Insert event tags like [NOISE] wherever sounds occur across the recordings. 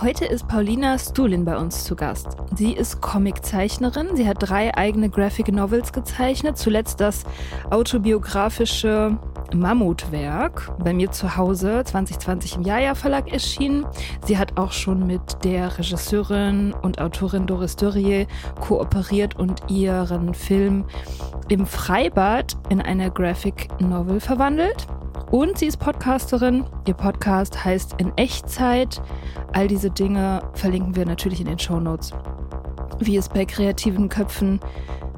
Heute ist Paulina Stulin bei uns zu Gast. Sie ist Comiczeichnerin. Sie hat drei eigene Graphic Novels gezeichnet. Zuletzt das autobiografische Mammutwerk bei mir zu Hause 2020 im Jaja Verlag erschienen. Sie hat auch schon mit der Regisseurin und Autorin Doris Dörrier kooperiert und ihren Film im Freibad in eine Graphic Novel verwandelt. Und sie ist Podcasterin. Ihr Podcast heißt In Echtzeit. All diese Dinge verlinken wir natürlich in den Show Notes. Wie es bei kreativen Köpfen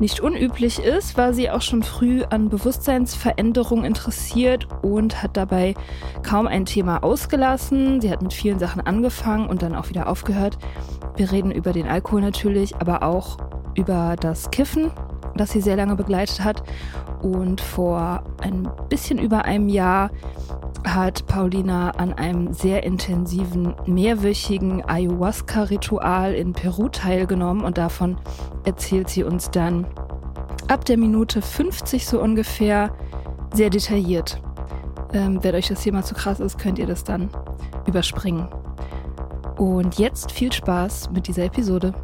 nicht unüblich ist, war sie auch schon früh an Bewusstseinsveränderung interessiert und hat dabei kaum ein Thema ausgelassen. Sie hat mit vielen Sachen angefangen und dann auch wieder aufgehört. Wir reden über den Alkohol natürlich, aber auch über das Kiffen, das sie sehr lange begleitet hat und vor ein bisschen über einem Jahr hat Paulina an einem sehr intensiven mehrwöchigen Ayahuasca-Ritual in Peru teilgenommen und davon erzählt sie uns dann ab der Minute 50 so ungefähr sehr detailliert. Ähm, wenn euch das Thema zu krass ist, könnt ihr das dann überspringen. Und jetzt viel Spaß mit dieser Episode.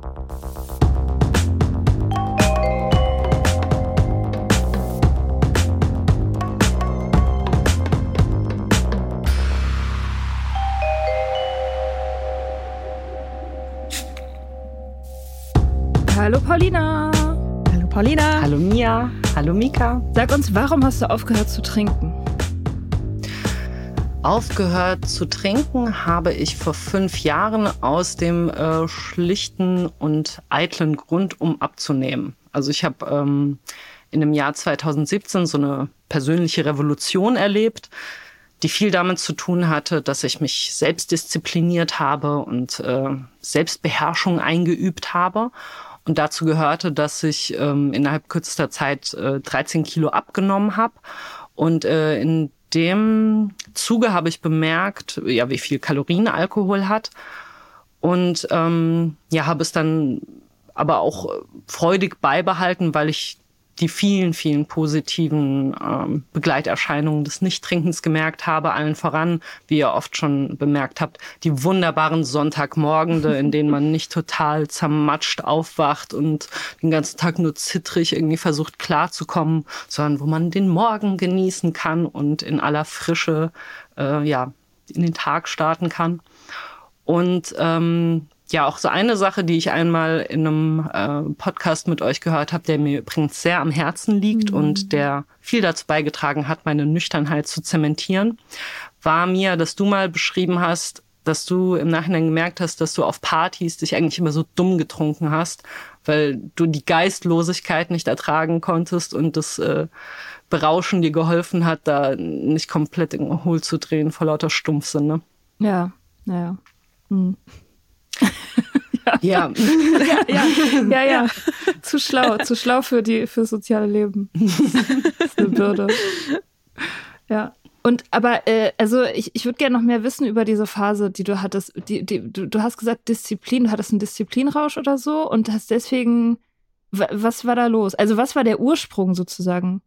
Hallo Paulina. Hallo Paulina. Hallo Mia. Hallo Mika. Sag uns, warum hast du aufgehört zu trinken? Aufgehört zu trinken habe ich vor fünf Jahren aus dem äh, schlichten und eitlen Grund, um abzunehmen. Also ich habe ähm, in dem Jahr 2017 so eine persönliche Revolution erlebt, die viel damit zu tun hatte, dass ich mich selbst diszipliniert habe und äh, Selbstbeherrschung eingeübt habe und dazu gehörte, dass ich ähm, innerhalb kürzester Zeit äh, 13 Kilo abgenommen habe. Und äh, in dem Zuge habe ich bemerkt, ja, wie viel Kalorien Alkohol hat. Und ähm, ja, habe es dann aber auch freudig beibehalten, weil ich die vielen, vielen positiven ähm, Begleiterscheinungen des Nichttrinkens gemerkt habe, allen voran, wie ihr oft schon bemerkt habt, die wunderbaren Sonntagmorgende, in denen man nicht total zermatscht aufwacht und den ganzen Tag nur zittrig irgendwie versucht klarzukommen, sondern wo man den Morgen genießen kann und in aller Frische äh, ja in den Tag starten kann. Und ähm, ja auch so eine Sache, die ich einmal in einem äh, Podcast mit euch gehört habe, der mir übrigens sehr am Herzen liegt mhm. und der viel dazu beigetragen hat, meine Nüchternheit zu zementieren, war mir, dass du mal beschrieben hast, dass du im Nachhinein gemerkt hast, dass du auf Partys dich eigentlich immer so dumm getrunken hast, weil du die Geistlosigkeit nicht ertragen konntest und das äh, Berauschen dir geholfen hat, da nicht komplett in den Hohl zu drehen vor lauter Stumpfsinn. Ne? Ja, ja. Hm. [LAUGHS] ja. Ja. ja. ja, ja, Zu schlau, zu schlau für die für soziale Leben. [LAUGHS] Das ist eine Bürde. Ja. Und aber, äh, also ich, ich würde gerne noch mehr wissen über diese Phase, die du hattest. Die, die, du, du hast gesagt, Disziplin, du hattest einen Disziplinrausch oder so und hast deswegen. Was war da los? Also, was war der Ursprung sozusagen?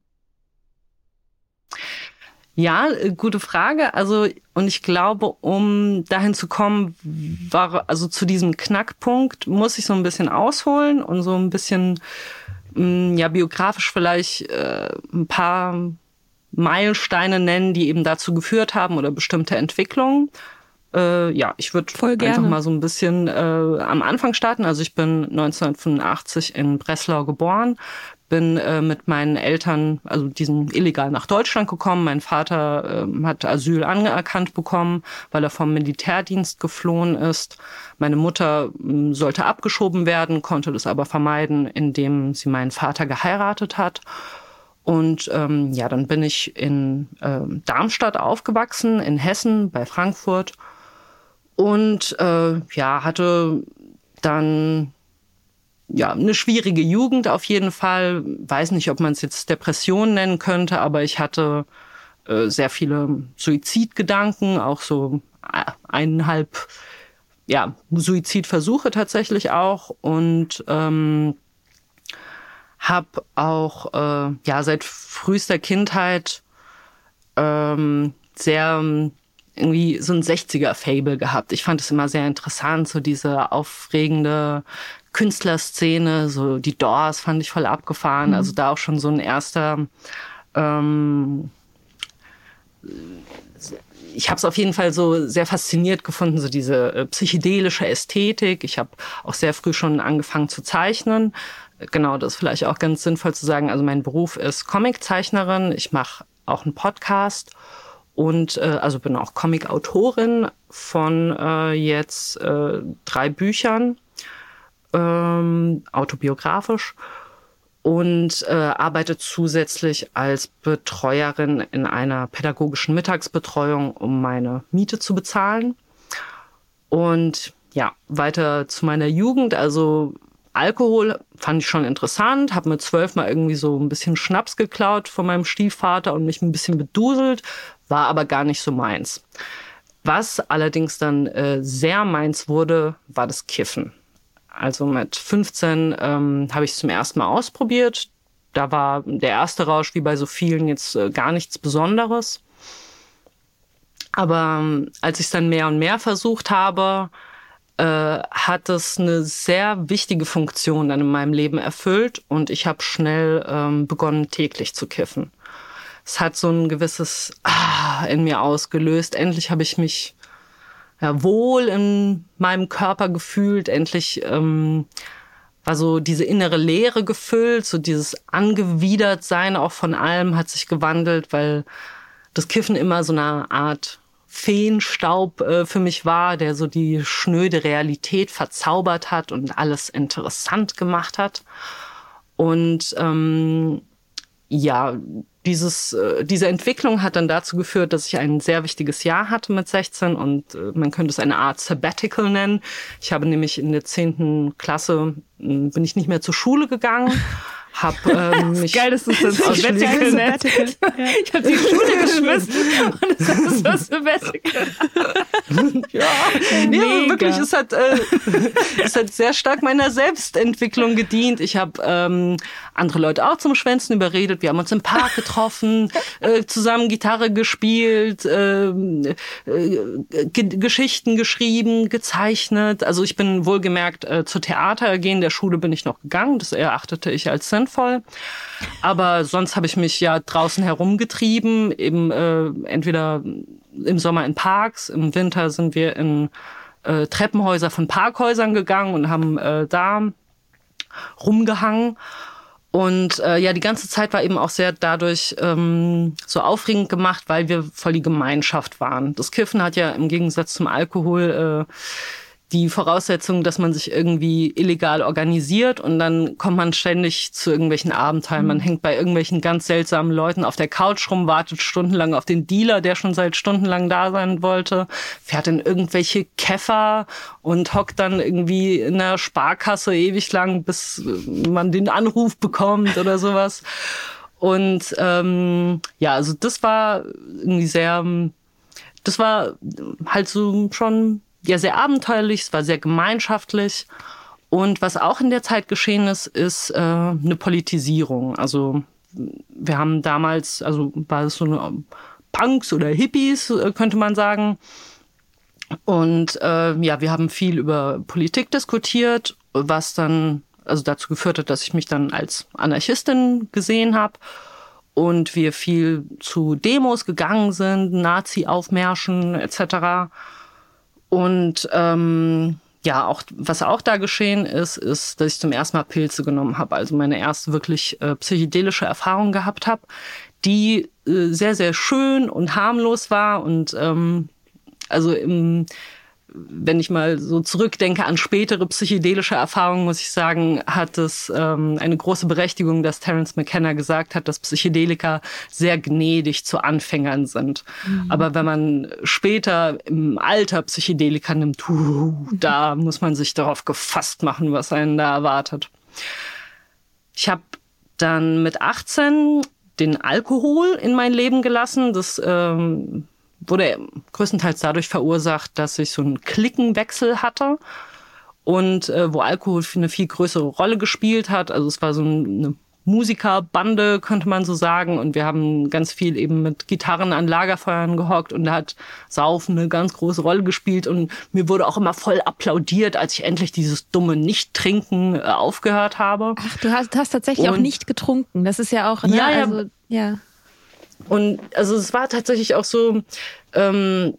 Ja, äh, gute Frage. Also, und ich glaube, um dahin zu kommen, war, also zu diesem Knackpunkt, muss ich so ein bisschen ausholen und so ein bisschen, mm, ja, biografisch vielleicht äh, ein paar Meilensteine nennen, die eben dazu geführt haben oder bestimmte Entwicklungen. Äh, ja, ich würde einfach mal so ein bisschen äh, am Anfang starten. Also ich bin 1985 in Breslau geboren, bin äh, mit meinen Eltern, also diesen illegal nach Deutschland gekommen. Mein Vater äh, hat Asyl anerkannt bekommen, weil er vom Militärdienst geflohen ist. Meine Mutter äh, sollte abgeschoben werden, konnte das aber vermeiden, indem sie meinen Vater geheiratet hat. Und ähm, ja, dann bin ich in äh, Darmstadt aufgewachsen, in Hessen, bei Frankfurt. Und äh, ja, hatte dann ja, eine schwierige Jugend auf jeden Fall. Weiß nicht, ob man es jetzt Depression nennen könnte, aber ich hatte äh, sehr viele Suizidgedanken, auch so äh, eineinhalb ja, Suizidversuche tatsächlich auch und ähm, habe auch äh, ja seit frühester Kindheit ähm, sehr irgendwie so ein 60er-Fable gehabt. Ich fand es immer sehr interessant, so diese aufregende Künstlerszene, so die Doors fand ich voll abgefahren. Mhm. Also da auch schon so ein erster ähm, ich habe es auf jeden Fall so sehr fasziniert gefunden, so diese äh, psychedelische Ästhetik. Ich habe auch sehr früh schon angefangen zu zeichnen. Genau, das ist vielleicht auch ganz sinnvoll zu sagen. Also mein Beruf ist Comiczeichnerin. Ich mache auch einen Podcast und äh, also bin auch Comic-Autorin von äh, jetzt äh, drei Büchern ähm, autobiografisch und äh, arbeite zusätzlich als Betreuerin in einer pädagogischen Mittagsbetreuung, um meine Miete zu bezahlen. Und ja, weiter zu meiner Jugend. Also Alkohol fand ich schon interessant, habe mir zwölfmal irgendwie so ein bisschen Schnaps geklaut von meinem Stiefvater und mich ein bisschen beduselt, war aber gar nicht so meins. Was allerdings dann äh, sehr meins wurde, war das Kiffen. Also mit 15 ähm, habe ich es zum ersten Mal ausprobiert. Da war der erste Rausch wie bei so vielen jetzt äh, gar nichts Besonderes. Aber ähm, als ich es dann mehr und mehr versucht habe, äh, hat es eine sehr wichtige Funktion dann in meinem Leben erfüllt und ich habe schnell ähm, begonnen, täglich zu kiffen. Es hat so ein gewisses Ah in mir ausgelöst. Endlich habe ich mich ja, wohl in meinem Körper gefühlt. Endlich ähm, war so diese innere Leere gefüllt, so dieses angewidert sein auch von allem hat sich gewandelt, weil das Kiffen immer so eine Art Feenstaub äh, für mich war, der so die schnöde Realität verzaubert hat und alles interessant gemacht hat. Und ähm, ja, dieses, äh, diese Entwicklung hat dann dazu geführt, dass ich ein sehr wichtiges Jahr hatte mit 16 und äh, man könnte es eine Art Sabbatical nennen. Ich habe nämlich in der zehnten Klasse, hm, bin ich nicht mehr zur Schule gegangen [LAUGHS] hab ähm, [LAUGHS] mich geil, dass du das [LAUGHS] Sabbatical nennst. [LAUGHS] Ich habe die Schule geschmissen und das ist was Sabbatical. ja, nee, wirklich, es hat, äh, es hat sehr stark meiner Selbstentwicklung gedient. Ich habe ähm, andere Leute auch zum Schwänzen überredet. Wir haben uns im Park getroffen, äh, zusammen Gitarre gespielt, äh, äh, Geschichten geschrieben, gezeichnet. Also ich bin wohlgemerkt äh, zur Theater gehen der Schule bin ich noch gegangen. Das erachtete ich als sinnvoll. Aber sonst habe ich mich ja draußen herumgetrieben, eben äh, entweder im Sommer in Parks, im Winter sind wir in äh, Treppenhäuser von Parkhäusern gegangen und haben äh, da rumgehangen. Und äh, ja, die ganze Zeit war eben auch sehr dadurch ähm, so aufregend gemacht, weil wir voll die Gemeinschaft waren. Das Kiffen hat ja im Gegensatz zum Alkohol äh, die Voraussetzung, dass man sich irgendwie illegal organisiert und dann kommt man ständig zu irgendwelchen Abenteuern. Man mhm. hängt bei irgendwelchen ganz seltsamen Leuten auf der Couch rum, wartet stundenlang auf den Dealer, der schon seit stundenlang da sein wollte, fährt in irgendwelche Käfer und hockt dann irgendwie in der Sparkasse ewig lang, bis man den Anruf bekommt oder sowas. Und ähm, ja, also das war irgendwie sehr, das war halt so schon ja sehr abenteuerlich, es war sehr gemeinschaftlich. Und was auch in der Zeit geschehen ist, ist äh, eine Politisierung. Also wir haben damals, also war es so eine Punks oder Hippies, äh, könnte man sagen. Und äh, ja, wir haben viel über Politik diskutiert, was dann also dazu geführt hat, dass ich mich dann als Anarchistin gesehen habe und wir viel zu Demos gegangen sind, Nazi-Aufmärschen etc. Und ähm, ja, auch was auch da geschehen ist, ist, dass ich zum ersten Mal Pilze genommen habe, also meine erste wirklich äh, psychedelische Erfahrung gehabt habe, die äh, sehr sehr schön und harmlos war. Und ähm, also im wenn ich mal so zurückdenke an spätere psychedelische Erfahrungen, muss ich sagen, hat es ähm, eine große Berechtigung, dass Terence McKenna gesagt hat, dass Psychedelika sehr gnädig zu Anfängern sind. Mhm. Aber wenn man später im Alter Psychedelika nimmt, uh, da muss man sich darauf gefasst machen, was einen da erwartet. Ich habe dann mit 18 den Alkohol in mein Leben gelassen. Das ähm, wurde größtenteils dadurch verursacht, dass ich so einen Klickenwechsel hatte und äh, wo Alkohol eine viel größere Rolle gespielt hat. Also es war so eine Musikerbande, könnte man so sagen. Und wir haben ganz viel eben mit Gitarren an Lagerfeuern gehockt und da hat Saufen eine ganz große Rolle gespielt. Und mir wurde auch immer voll applaudiert, als ich endlich dieses dumme Nicht-Trinken äh, aufgehört habe. Ach, du hast, hast tatsächlich und, auch nicht getrunken. Das ist ja auch, ne? ja, ja, also, ja. Und also es war tatsächlich auch so, ähm,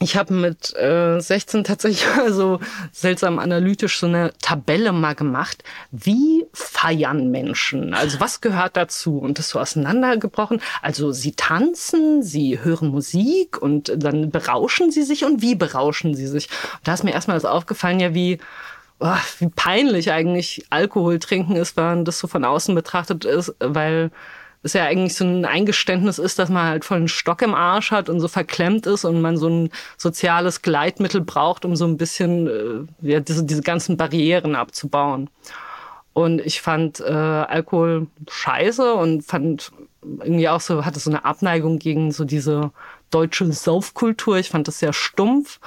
ich habe mit äh, 16 tatsächlich also seltsam analytisch so eine Tabelle mal gemacht. Wie feiern Menschen? Also was gehört dazu? Und das so auseinandergebrochen. Also sie tanzen, sie hören Musik und dann berauschen sie sich und wie berauschen sie sich? Und da ist mir erstmal das aufgefallen, ja, wie oh, wie peinlich eigentlich Alkohol trinken ist, wenn das so von außen betrachtet ist, weil es ja eigentlich so ein Eingeständnis ist, dass man halt voll einen Stock im Arsch hat und so verklemmt ist und man so ein soziales Gleitmittel braucht, um so ein bisschen äh, ja, diese, diese ganzen Barrieren abzubauen. Und ich fand äh, Alkohol scheiße und fand irgendwie auch so, hatte so eine Abneigung gegen so diese deutsche Saufkultur. Ich fand das sehr stumpf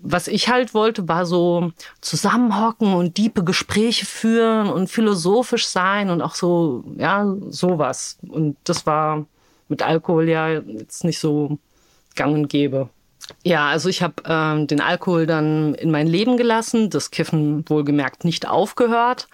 was ich halt wollte, war so zusammenhocken und diepe Gespräche führen und philosophisch sein und auch so, ja, sowas. Und das war mit Alkohol ja jetzt nicht so gang und gäbe. Ja, also ich habe ähm, den Alkohol dann in mein Leben gelassen, das Kiffen wohlgemerkt nicht aufgehört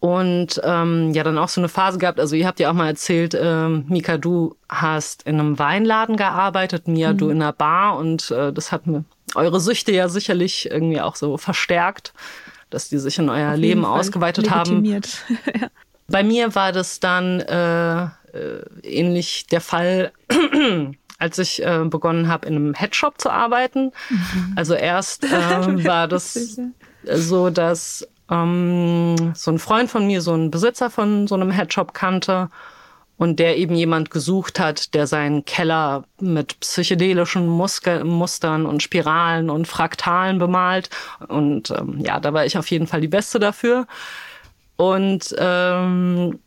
und ähm, ja dann auch so eine Phase gehabt. Also ihr habt ja auch mal erzählt, ähm, Mika, du hast in einem Weinladen gearbeitet, Mia, mhm. du in einer Bar und äh, das hat mir eure Süchte ja sicherlich irgendwie auch so verstärkt, dass die sich in euer Leben Fall ausgeweitet legitimiert. haben. [LAUGHS] ja. Bei mir war das dann äh, äh, ähnlich der Fall. [CLEARS THROAT] als ich äh, begonnen habe, in einem Headshop zu arbeiten. Mhm. Also erst [LAUGHS] äh, war das so, dass ähm, so ein Freund von mir so ein Besitzer von so einem Headshop kannte und der eben jemand gesucht hat, der seinen Keller mit psychedelischen Muske Mustern und Spiralen und Fraktalen bemalt. Und ähm, ja, da war ich auf jeden Fall die Beste dafür. Und ähm,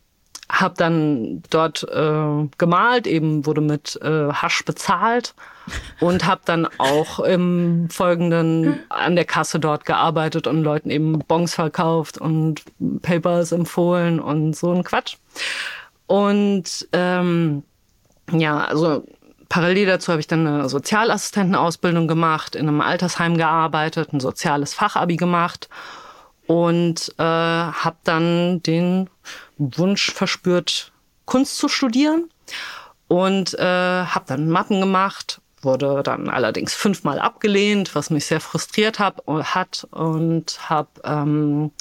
habe dann dort äh, gemalt, eben wurde mit äh, Hasch bezahlt und habe dann auch im Folgenden an der Kasse dort gearbeitet und Leuten eben Bons verkauft und Papers empfohlen und so ein Quatsch. Und ähm, ja, also parallel dazu habe ich dann eine Sozialassistentenausbildung gemacht, in einem Altersheim gearbeitet, ein soziales Fachabi gemacht und äh, habe dann den Wunsch verspürt, Kunst zu studieren und äh, habe dann Mappen gemacht, wurde dann allerdings fünfmal abgelehnt, was mich sehr frustriert hab, hat und habe ähm,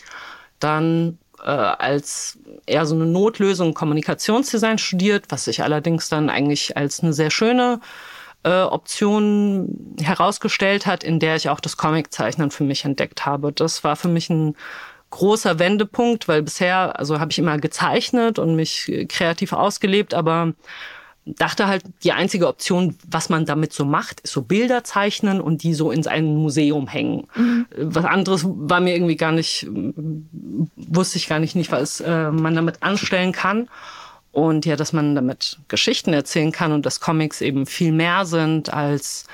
dann äh, als eher so eine Notlösung Kommunikationsdesign studiert, was sich allerdings dann eigentlich als eine sehr schöne äh, Option herausgestellt hat, in der ich auch das Comiczeichnen für mich entdeckt habe. Das war für mich ein großer Wendepunkt, weil bisher, also habe ich immer gezeichnet und mich kreativ ausgelebt, aber dachte halt, die einzige Option, was man damit so macht, ist so Bilder zeichnen und die so in ein Museum hängen. Mhm. Was anderes war mir irgendwie gar nicht, wusste ich gar nicht, nicht was äh, man damit anstellen kann. Und ja, dass man damit Geschichten erzählen kann und dass Comics eben viel mehr sind als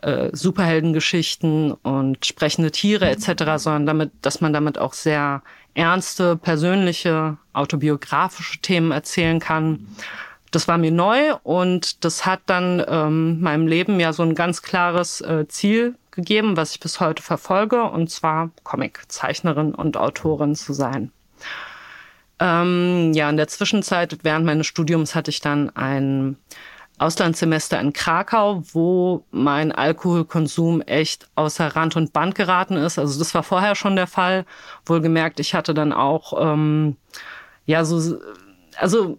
äh, Superheldengeschichten und sprechende Tiere etc., sondern damit, dass man damit auch sehr ernste, persönliche, autobiografische Themen erzählen kann. Das war mir neu und das hat dann ähm, meinem Leben ja so ein ganz klares äh, Ziel gegeben, was ich bis heute verfolge, und zwar Comiczeichnerin und Autorin zu sein. Ähm, ja, in der Zwischenzeit, während meines Studiums, hatte ich dann ein Auslandssemester in Krakau, wo mein Alkoholkonsum echt außer Rand und Band geraten ist. Also das war vorher schon der Fall. Wohlgemerkt, ich hatte dann auch, ähm, ja, so, also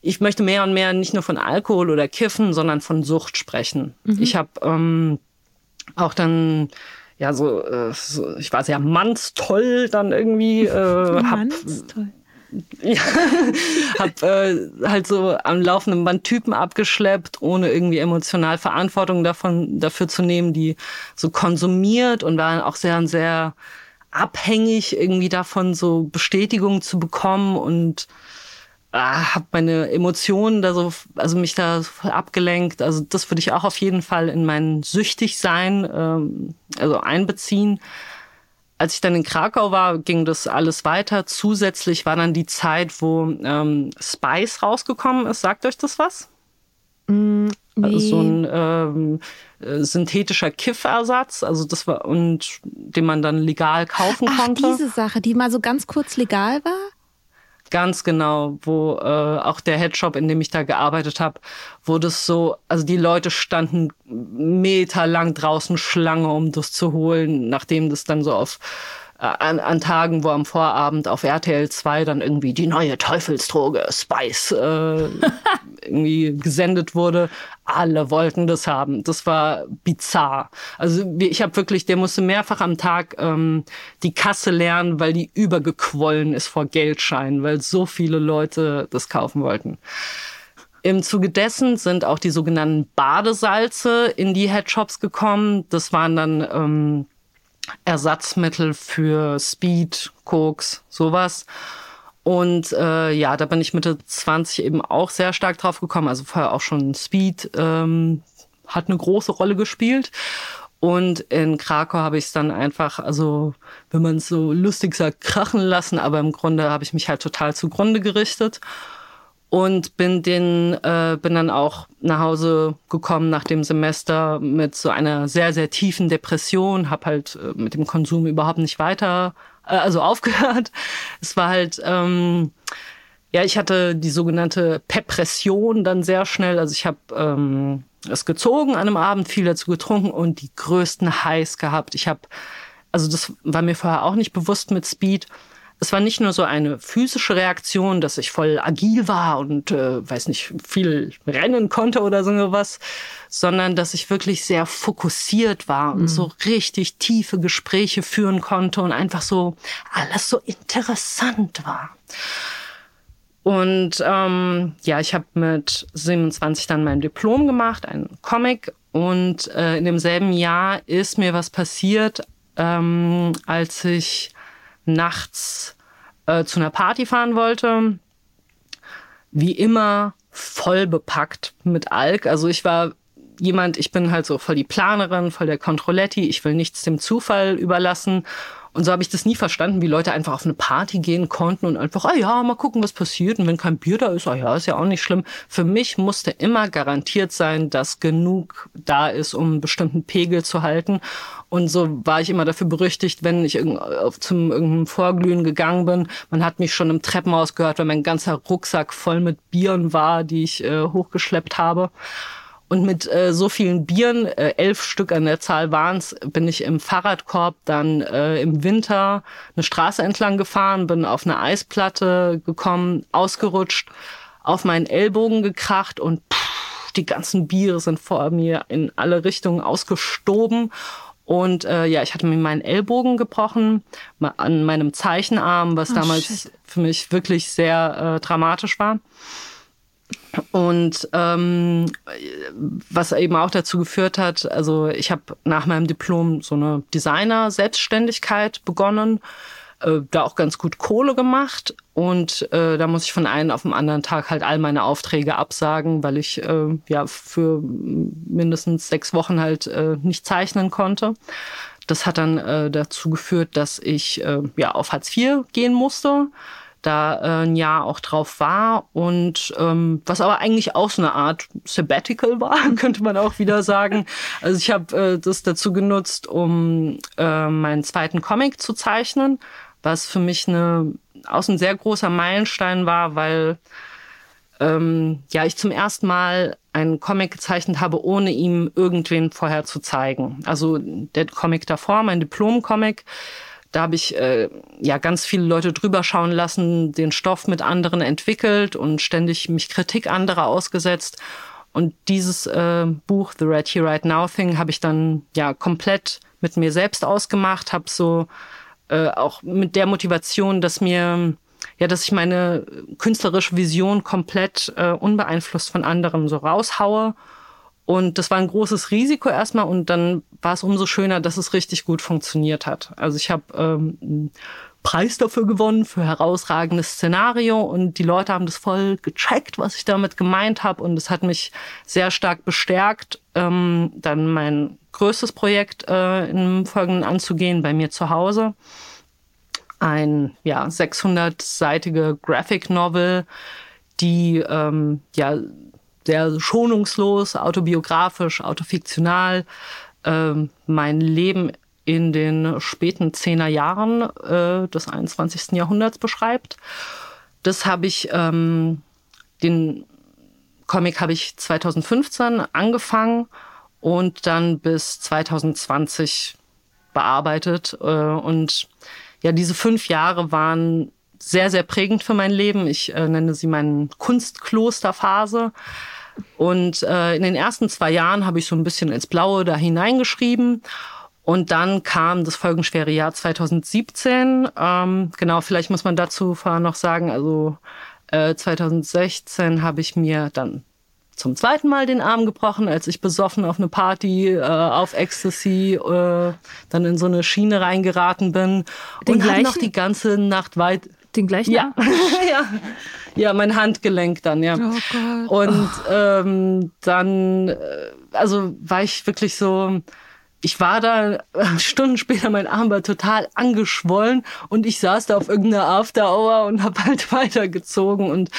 ich möchte mehr und mehr nicht nur von Alkohol oder Kiffen, sondern von Sucht sprechen. Mhm. Ich habe ähm, auch dann ja so, äh, so ich war sehr mannstoll dann irgendwie äh, mannstoll. [LAUGHS] Ja, hab äh, halt so am laufenden Band Typen abgeschleppt, ohne irgendwie emotional Verantwortung davon dafür zu nehmen, die so konsumiert und waren auch sehr sehr abhängig irgendwie davon so Bestätigung zu bekommen und ah, habe meine Emotionen da so, also mich da voll abgelenkt. Also das würde ich auch auf jeden Fall in mein süchtig sein, ähm, also einbeziehen. Als ich dann in Krakau war, ging das alles weiter. Zusätzlich war dann die Zeit, wo ähm, Spice rausgekommen ist. Sagt euch das was? Mm, nee. Also so ein ähm, äh, synthetischer Kiffersatz, also das war und den man dann legal kaufen Ach, konnte. Diese Sache, die mal so ganz kurz legal war? Ganz genau, wo äh, auch der Headshop, in dem ich da gearbeitet habe, wo das so, also die Leute standen meterlang draußen Schlange, um das zu holen, nachdem das dann so auf an, an Tagen, wo am Vorabend auf RTL 2 dann irgendwie die neue Teufelsdroge Spice äh, [LAUGHS] irgendwie gesendet wurde. Alle wollten das haben. Das war bizarr. Also ich habe wirklich, der musste mehrfach am Tag ähm, die Kasse lernen, weil die übergequollen ist vor Geldscheinen, weil so viele Leute das kaufen wollten. Im Zuge dessen sind auch die sogenannten Badesalze in die Headshops gekommen. Das waren dann ähm, Ersatzmittel für Speed, Koks, sowas. Und äh, ja, da bin ich Mitte 20 eben auch sehr stark drauf gekommen. Also vorher auch schon Speed ähm, hat eine große Rolle gespielt. Und in Krakau habe ich es dann einfach, also wenn man es so lustig sagt, krachen lassen, aber im Grunde habe ich mich halt total zugrunde gerichtet und bin den äh, bin dann auch nach Hause gekommen nach dem Semester mit so einer sehr sehr tiefen Depression. Habe halt äh, mit dem Konsum überhaupt nicht weiter äh, also [LAUGHS] aufgehört. Es war halt ähm, ja ich hatte die sogenannte Pepression dann sehr schnell. Also ich habe ähm, es gezogen an einem Abend viel dazu getrunken und die größten Heiß gehabt. Ich habe also das war mir vorher auch nicht bewusst mit Speed es war nicht nur so eine physische Reaktion, dass ich voll agil war und äh, weiß nicht viel rennen konnte oder so was, sondern dass ich wirklich sehr fokussiert war und mhm. so richtig tiefe Gespräche führen konnte und einfach so alles so interessant war. Und ähm, ja, ich habe mit 27 dann mein Diplom gemacht, ein Comic. Und äh, in demselben Jahr ist mir was passiert, ähm, als ich nachts äh, zu einer Party fahren wollte. Wie immer voll bepackt mit Alk. Also ich war jemand, ich bin halt so voll die Planerin, voll der Kontrolletti. Ich will nichts dem Zufall überlassen. Und so habe ich das nie verstanden, wie Leute einfach auf eine Party gehen konnten und einfach, ah ja, mal gucken, was passiert. Und wenn kein Bier da ist, ah ja, ist ja auch nicht schlimm. Für mich musste immer garantiert sein, dass genug da ist, um einen bestimmten Pegel zu halten. Und so war ich immer dafür berüchtigt, wenn ich zum irgendeinem Vorglühen gegangen bin. Man hat mich schon im Treppenhaus gehört, weil mein ganzer Rucksack voll mit Bieren war, die ich äh, hochgeschleppt habe. Und mit äh, so vielen Bieren, äh, elf Stück an der Zahl waren's, bin ich im Fahrradkorb dann äh, im Winter eine Straße entlang gefahren, bin auf eine Eisplatte gekommen, ausgerutscht, auf meinen Ellbogen gekracht und pff, die ganzen Biere sind vor mir in alle Richtungen ausgestoben. Und äh, ja, ich hatte mir meinen Ellbogen gebrochen an meinem Zeichenarm, was oh, damals shit. für mich wirklich sehr äh, dramatisch war. Und ähm, was eben auch dazu geführt hat, also ich habe nach meinem Diplom so eine Designer-Selbstständigkeit begonnen. äh, da auch ganz gut Kohle gemacht. Und äh, da muss ich von einem auf den anderen Tag halt all meine Aufträge absagen, weil ich äh, ja für mindestens sechs Wochen halt äh, nicht zeichnen konnte. Das hat dann äh, dazu geführt, dass ich äh, ja auf Hartz IV gehen musste da äh, ein Jahr auch drauf war und ähm, was aber eigentlich auch so eine Art Sabbatical [LAUGHS] war, könnte man auch wieder sagen. Also ich habe äh, das dazu genutzt, um äh, meinen zweiten Comic zu zeichnen, was für mich eine auch ein sehr großer Meilenstein war, weil ähm, ja ich zum ersten Mal einen Comic gezeichnet habe, ohne ihm irgendwen vorher zu zeigen. Also der Comic davor, mein Diplom-Comic, da habe ich äh, ja ganz viele Leute drüber schauen lassen, den Stoff mit anderen entwickelt und ständig mich Kritik anderer ausgesetzt. Und dieses äh, Buch, The Red Here Right Now Thing, habe ich dann ja komplett mit mir selbst ausgemacht, habe so äh, auch mit der Motivation, dass mir ja, dass ich meine künstlerische Vision komplett äh, unbeeinflusst von anderen so raushaue und das war ein großes Risiko erstmal und dann war es umso schöner, dass es richtig gut funktioniert hat. Also ich habe ähm, einen Preis dafür gewonnen, für herausragendes Szenario und die Leute haben das voll gecheckt, was ich damit gemeint habe und es hat mich sehr stark bestärkt, ähm, dann mein größtes Projekt äh, im Folgenden anzugehen, bei mir zu Hause. Ein ja 600-seitige Graphic Novel, die ähm, ja sehr schonungslos, autobiografisch, autofiktional ähm, mein Leben in den späten Zehner Jahren äh, des 21. Jahrhunderts beschreibt. Das habe ich, ähm, den Comic habe ich 2015 angefangen und dann bis 2020 bearbeitet. Äh, und ja, diese fünf Jahre waren sehr, sehr prägend für mein Leben. Ich äh, nenne sie meine Kunstklosterphase. Und äh, in den ersten zwei Jahren habe ich so ein bisschen ins Blaue da hineingeschrieben. Und dann kam das folgenschwere Jahr 2017. Ähm, genau, vielleicht muss man dazu vorher noch sagen, also äh, 2016 habe ich mir dann zum zweiten Mal den Arm gebrochen, als ich besoffen auf eine Party äh, auf Ecstasy äh, dann in so eine Schiene reingeraten bin Den und gleichen? noch die ganze Nacht weit Den gleichen? ja. [LAUGHS] ja. Ja, mein Handgelenk dann, ja. Oh Gott. Und ähm, dann, äh, also war ich wirklich so, ich war da [LAUGHS] Stunden später, mein Arm war total angeschwollen und ich saß da auf irgendeiner After Hour und habe halt [LAUGHS] weitergezogen und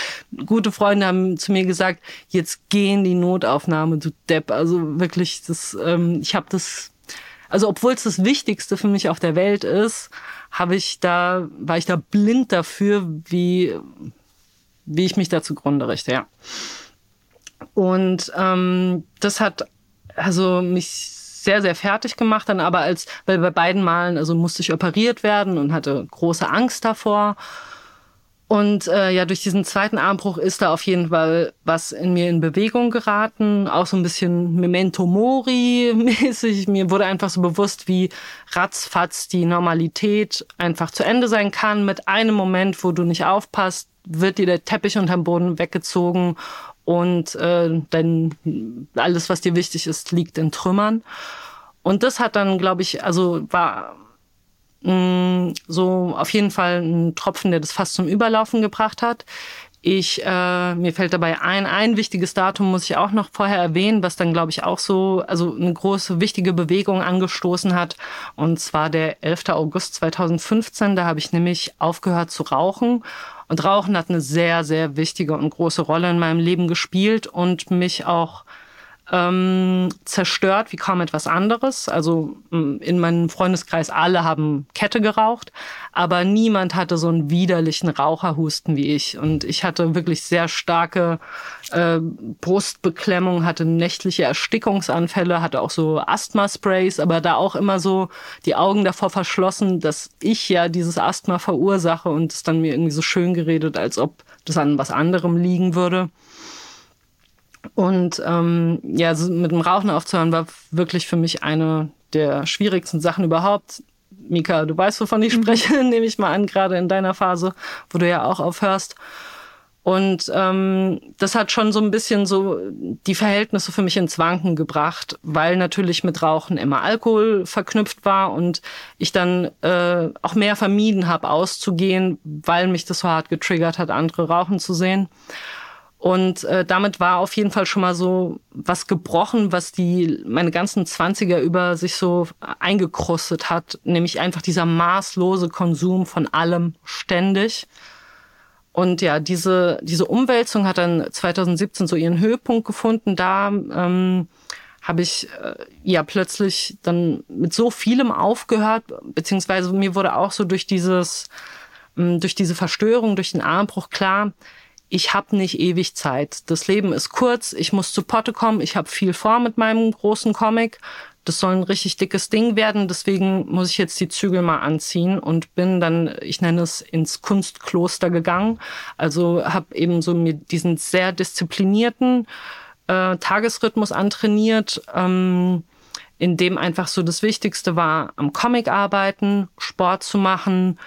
gute Freunde haben zu mir gesagt, jetzt geh in die Notaufnahme, du Depp. Also wirklich, das, ähm, ich habe das, also obwohl es das Wichtigste für mich auf der Welt ist, habe ich da, war ich da blind dafür, wie wie ich mich da zugrunde richte, ja. Und ähm, das hat also mich sehr, sehr fertig gemacht, dann aber als, weil bei beiden Malen, also musste ich operiert werden und hatte große Angst davor. Und äh, ja, durch diesen zweiten Armbruch ist da auf jeden Fall was in mir in Bewegung geraten, auch so ein bisschen Memento Mori [LAUGHS] mäßig. Mir wurde einfach so bewusst, wie ratzfatz die Normalität einfach zu Ende sein kann mit einem Moment, wo du nicht aufpasst, wird dir der Teppich unterm Boden weggezogen und äh, dann alles, was dir wichtig ist, liegt in Trümmern. Und das hat dann, glaube ich, also war so auf jeden Fall ein Tropfen, der das fast zum Überlaufen gebracht hat. Ich, äh, mir fällt dabei ein, ein wichtiges Datum muss ich auch noch vorher erwähnen, was dann, glaube ich, auch so, also eine große, wichtige Bewegung angestoßen hat. Und zwar der 11. August 2015. Da habe ich nämlich aufgehört zu rauchen und Rauchen hat eine sehr, sehr wichtige und große Rolle in meinem Leben gespielt und mich auch ähm, zerstört wie kaum etwas anderes. Also in meinem Freundeskreis alle haben Kette geraucht, aber niemand hatte so einen widerlichen Raucherhusten wie ich. Und ich hatte wirklich sehr starke äh, Brustbeklemmung, hatte nächtliche Erstickungsanfälle, hatte auch so Asthma-Sprays, aber da auch immer so die Augen davor verschlossen, dass ich ja dieses Asthma verursache und es dann mir irgendwie so schön geredet, als ob das an was anderem liegen würde. Und ähm, ja, so mit dem Rauchen aufzuhören war wirklich für mich eine der schwierigsten Sachen überhaupt. Mika, du weißt, wovon ich spreche, [LAUGHS] nehme ich mal an, gerade in deiner Phase, wo du ja auch aufhörst. Und ähm, das hat schon so ein bisschen so die Verhältnisse für mich ins Wanken gebracht, weil natürlich mit Rauchen immer Alkohol verknüpft war und ich dann äh, auch mehr vermieden habe, auszugehen, weil mich das so hart getriggert hat, andere rauchen zu sehen. Und äh, damit war auf jeden Fall schon mal so was gebrochen, was die meine ganzen Zwanziger über sich so eingekrustet hat, nämlich einfach dieser maßlose Konsum von allem ständig. Und ja, diese, diese Umwälzung hat dann 2017 so ihren Höhepunkt gefunden. Da ähm, habe ich äh, ja plötzlich dann mit so vielem aufgehört, beziehungsweise mir wurde auch so durch dieses, ähm, durch diese Verstörung, durch den Armbruch klar, ich habe nicht ewig Zeit. Das Leben ist kurz, ich muss zu Potte kommen, ich habe viel vor mit meinem großen Comic das soll ein richtig dickes Ding werden. Deswegen muss ich jetzt die Zügel mal anziehen und bin dann, ich nenne es, ins Kunstkloster gegangen. Also habe eben so mir diesen sehr disziplinierten äh, Tagesrhythmus antrainiert. Ähm, in dem einfach so das Wichtigste war, am Comic arbeiten, Sport zu machen,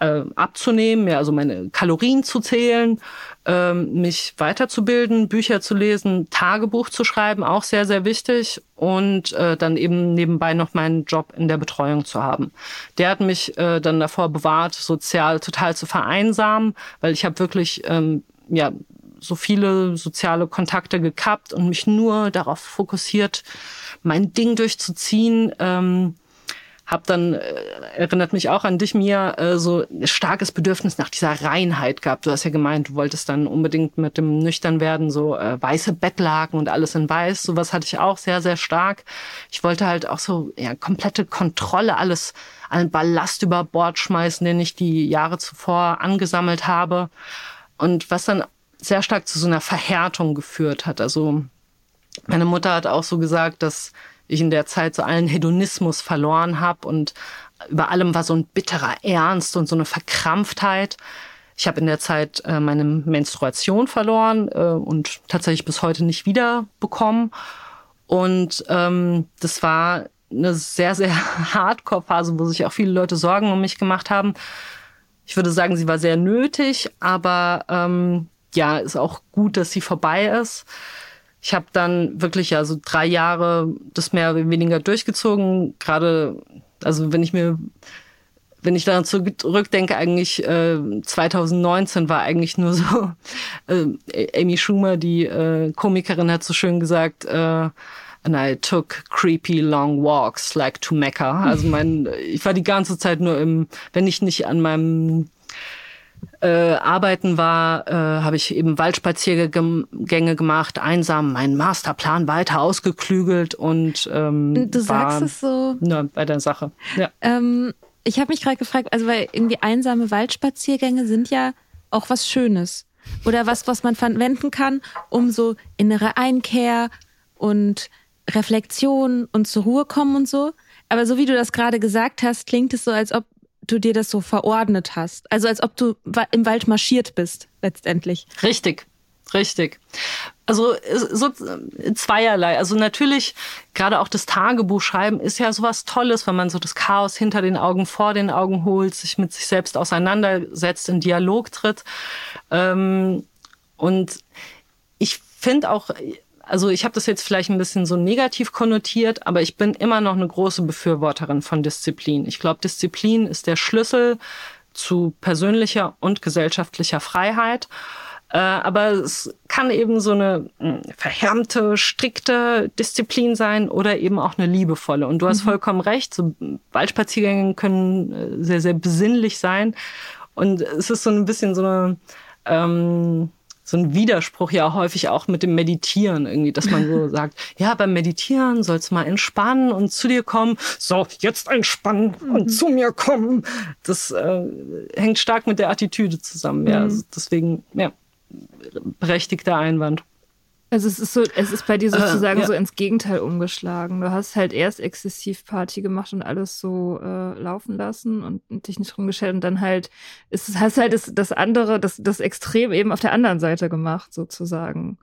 äh, abzunehmen, ja, also meine Kalorien zu zählen, ähm, mich weiterzubilden, Bücher zu lesen, Tagebuch zu schreiben, auch sehr, sehr wichtig. Und äh, dann eben nebenbei noch meinen Job in der Betreuung zu haben. Der hat mich äh, dann davor bewahrt, sozial total zu vereinsamen, weil ich habe wirklich ähm, ja so viele soziale Kontakte gekappt und mich nur darauf fokussiert, mein Ding durchzuziehen. Ähm, hab dann, äh, erinnert mich auch an dich, Mia, äh, so ein starkes Bedürfnis nach dieser Reinheit gehabt. Du hast ja gemeint, du wolltest dann unbedingt mit dem nüchtern werden, so äh, weiße Bettlaken und alles in weiß. Sowas hatte ich auch sehr, sehr stark. Ich wollte halt auch so ja, komplette Kontrolle, alles, allen Ballast über Bord schmeißen, den ich die Jahre zuvor angesammelt habe. Und was dann sehr stark zu so einer Verhärtung geführt hat. Also meine Mutter hat auch so gesagt, dass ich in der Zeit so allen Hedonismus verloren habe und über allem war so ein bitterer Ernst und so eine Verkrampftheit. Ich habe in der Zeit äh, meine Menstruation verloren äh, und tatsächlich bis heute nicht wieder bekommen. Und ähm, das war eine sehr, sehr [LAUGHS] Hardcore-Phase, wo sich auch viele Leute Sorgen um mich gemacht haben. Ich würde sagen, sie war sehr nötig, aber ähm, ja, ist auch gut, dass sie vorbei ist. Ich habe dann wirklich ja so drei Jahre das mehr oder weniger durchgezogen. Gerade, also wenn ich mir, wenn ich daran zurückdenke, eigentlich äh, 2019 war eigentlich nur so, [LAUGHS] äh, Amy Schumer, die äh, Komikerin, hat so schön gesagt, äh, And I took creepy long walks like to Mecca. Also mein, ich war die ganze Zeit nur im, wenn ich nicht an meinem äh, Arbeiten war, äh, habe ich eben Waldspaziergänge gemacht, einsam meinen Masterplan weiter ausgeklügelt und ähm, du war, sagst es so ne, bei der Sache. Ja. Ähm, ich habe mich gerade gefragt, also weil irgendwie einsame Waldspaziergänge sind ja auch was Schönes oder was, was man verwenden kann, um so innere Einkehr und Reflexion und zur Ruhe kommen und so. Aber so wie du das gerade gesagt hast, klingt es so, als ob du dir das so verordnet hast. Also als ob du im Wald marschiert bist, letztendlich. Richtig. Richtig. Also so zweierlei. Also natürlich, gerade auch das Tagebuch schreiben ist ja sowas Tolles, wenn man so das Chaos hinter den Augen, vor den Augen holt, sich mit sich selbst auseinandersetzt, in Dialog tritt. Ähm, und ich finde auch, also ich habe das jetzt vielleicht ein bisschen so negativ konnotiert, aber ich bin immer noch eine große Befürworterin von Disziplin. Ich glaube, Disziplin ist der Schlüssel zu persönlicher und gesellschaftlicher Freiheit. Äh, aber es kann eben so eine hm, verhärmte, strikte Disziplin sein oder eben auch eine liebevolle. Und du hast mhm. vollkommen recht, so Waldspaziergänge können äh, sehr, sehr besinnlich sein. Und es ist so ein bisschen so eine ähm, so ein Widerspruch ja häufig auch mit dem Meditieren irgendwie, dass man so [LAUGHS] sagt, ja, beim Meditieren sollst du mal entspannen und zu dir kommen. So, jetzt entspannen und mhm. zu mir kommen. Das äh, hängt stark mit der Attitüde zusammen. Ja, mhm. also deswegen, ja, berechtigter Einwand. Also es ist so, es ist bei dir äh, sozusagen äh, ja. so ins Gegenteil umgeschlagen. Du hast halt erst exzessiv Party gemacht und alles so äh, laufen lassen und dich nicht rumgestellt und dann halt ist, hast halt das, das andere, das, das Extrem eben auf der anderen Seite gemacht, sozusagen.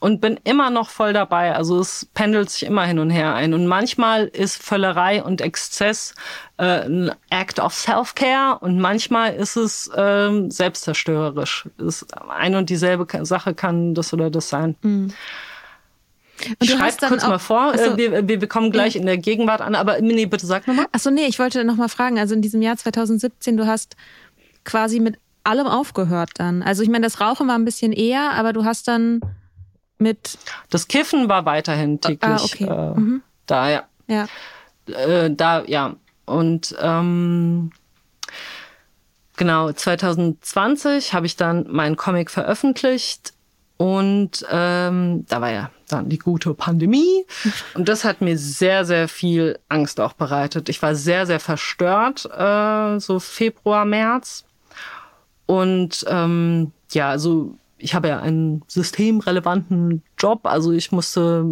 Und bin immer noch voll dabei. Also es pendelt sich immer hin und her ein. Und manchmal ist Völlerei und Exzess äh, ein Act of Self-Care und manchmal ist es äh, selbstzerstörerisch. Ist eine und dieselbe Sache kann das oder das sein. Mhm. ich schreibe kurz auch, mal vor, achso, äh, wir, wir, wir kommen gleich in der Gegenwart an, aber nee, bitte sag nochmal. Achso, nee, ich wollte nochmal fragen, also in diesem Jahr 2017, du hast quasi mit allem aufgehört dann. Also ich meine, das Rauchen war ein bisschen eher, aber du hast dann mit. Das Kiffen war weiterhin ah, täglich ah, okay. äh, mhm. da, ja. Ja. Äh, da, ja. Und ähm, genau, 2020 habe ich dann meinen Comic veröffentlicht und ähm, da war ja dann die gute Pandemie. [LAUGHS] Und das hat mir sehr, sehr viel Angst auch bereitet. Ich war sehr, sehr verstört, äh, so Februar, März. Und ähm, ja, also ich habe ja einen systemrelevanten Job, also ich musste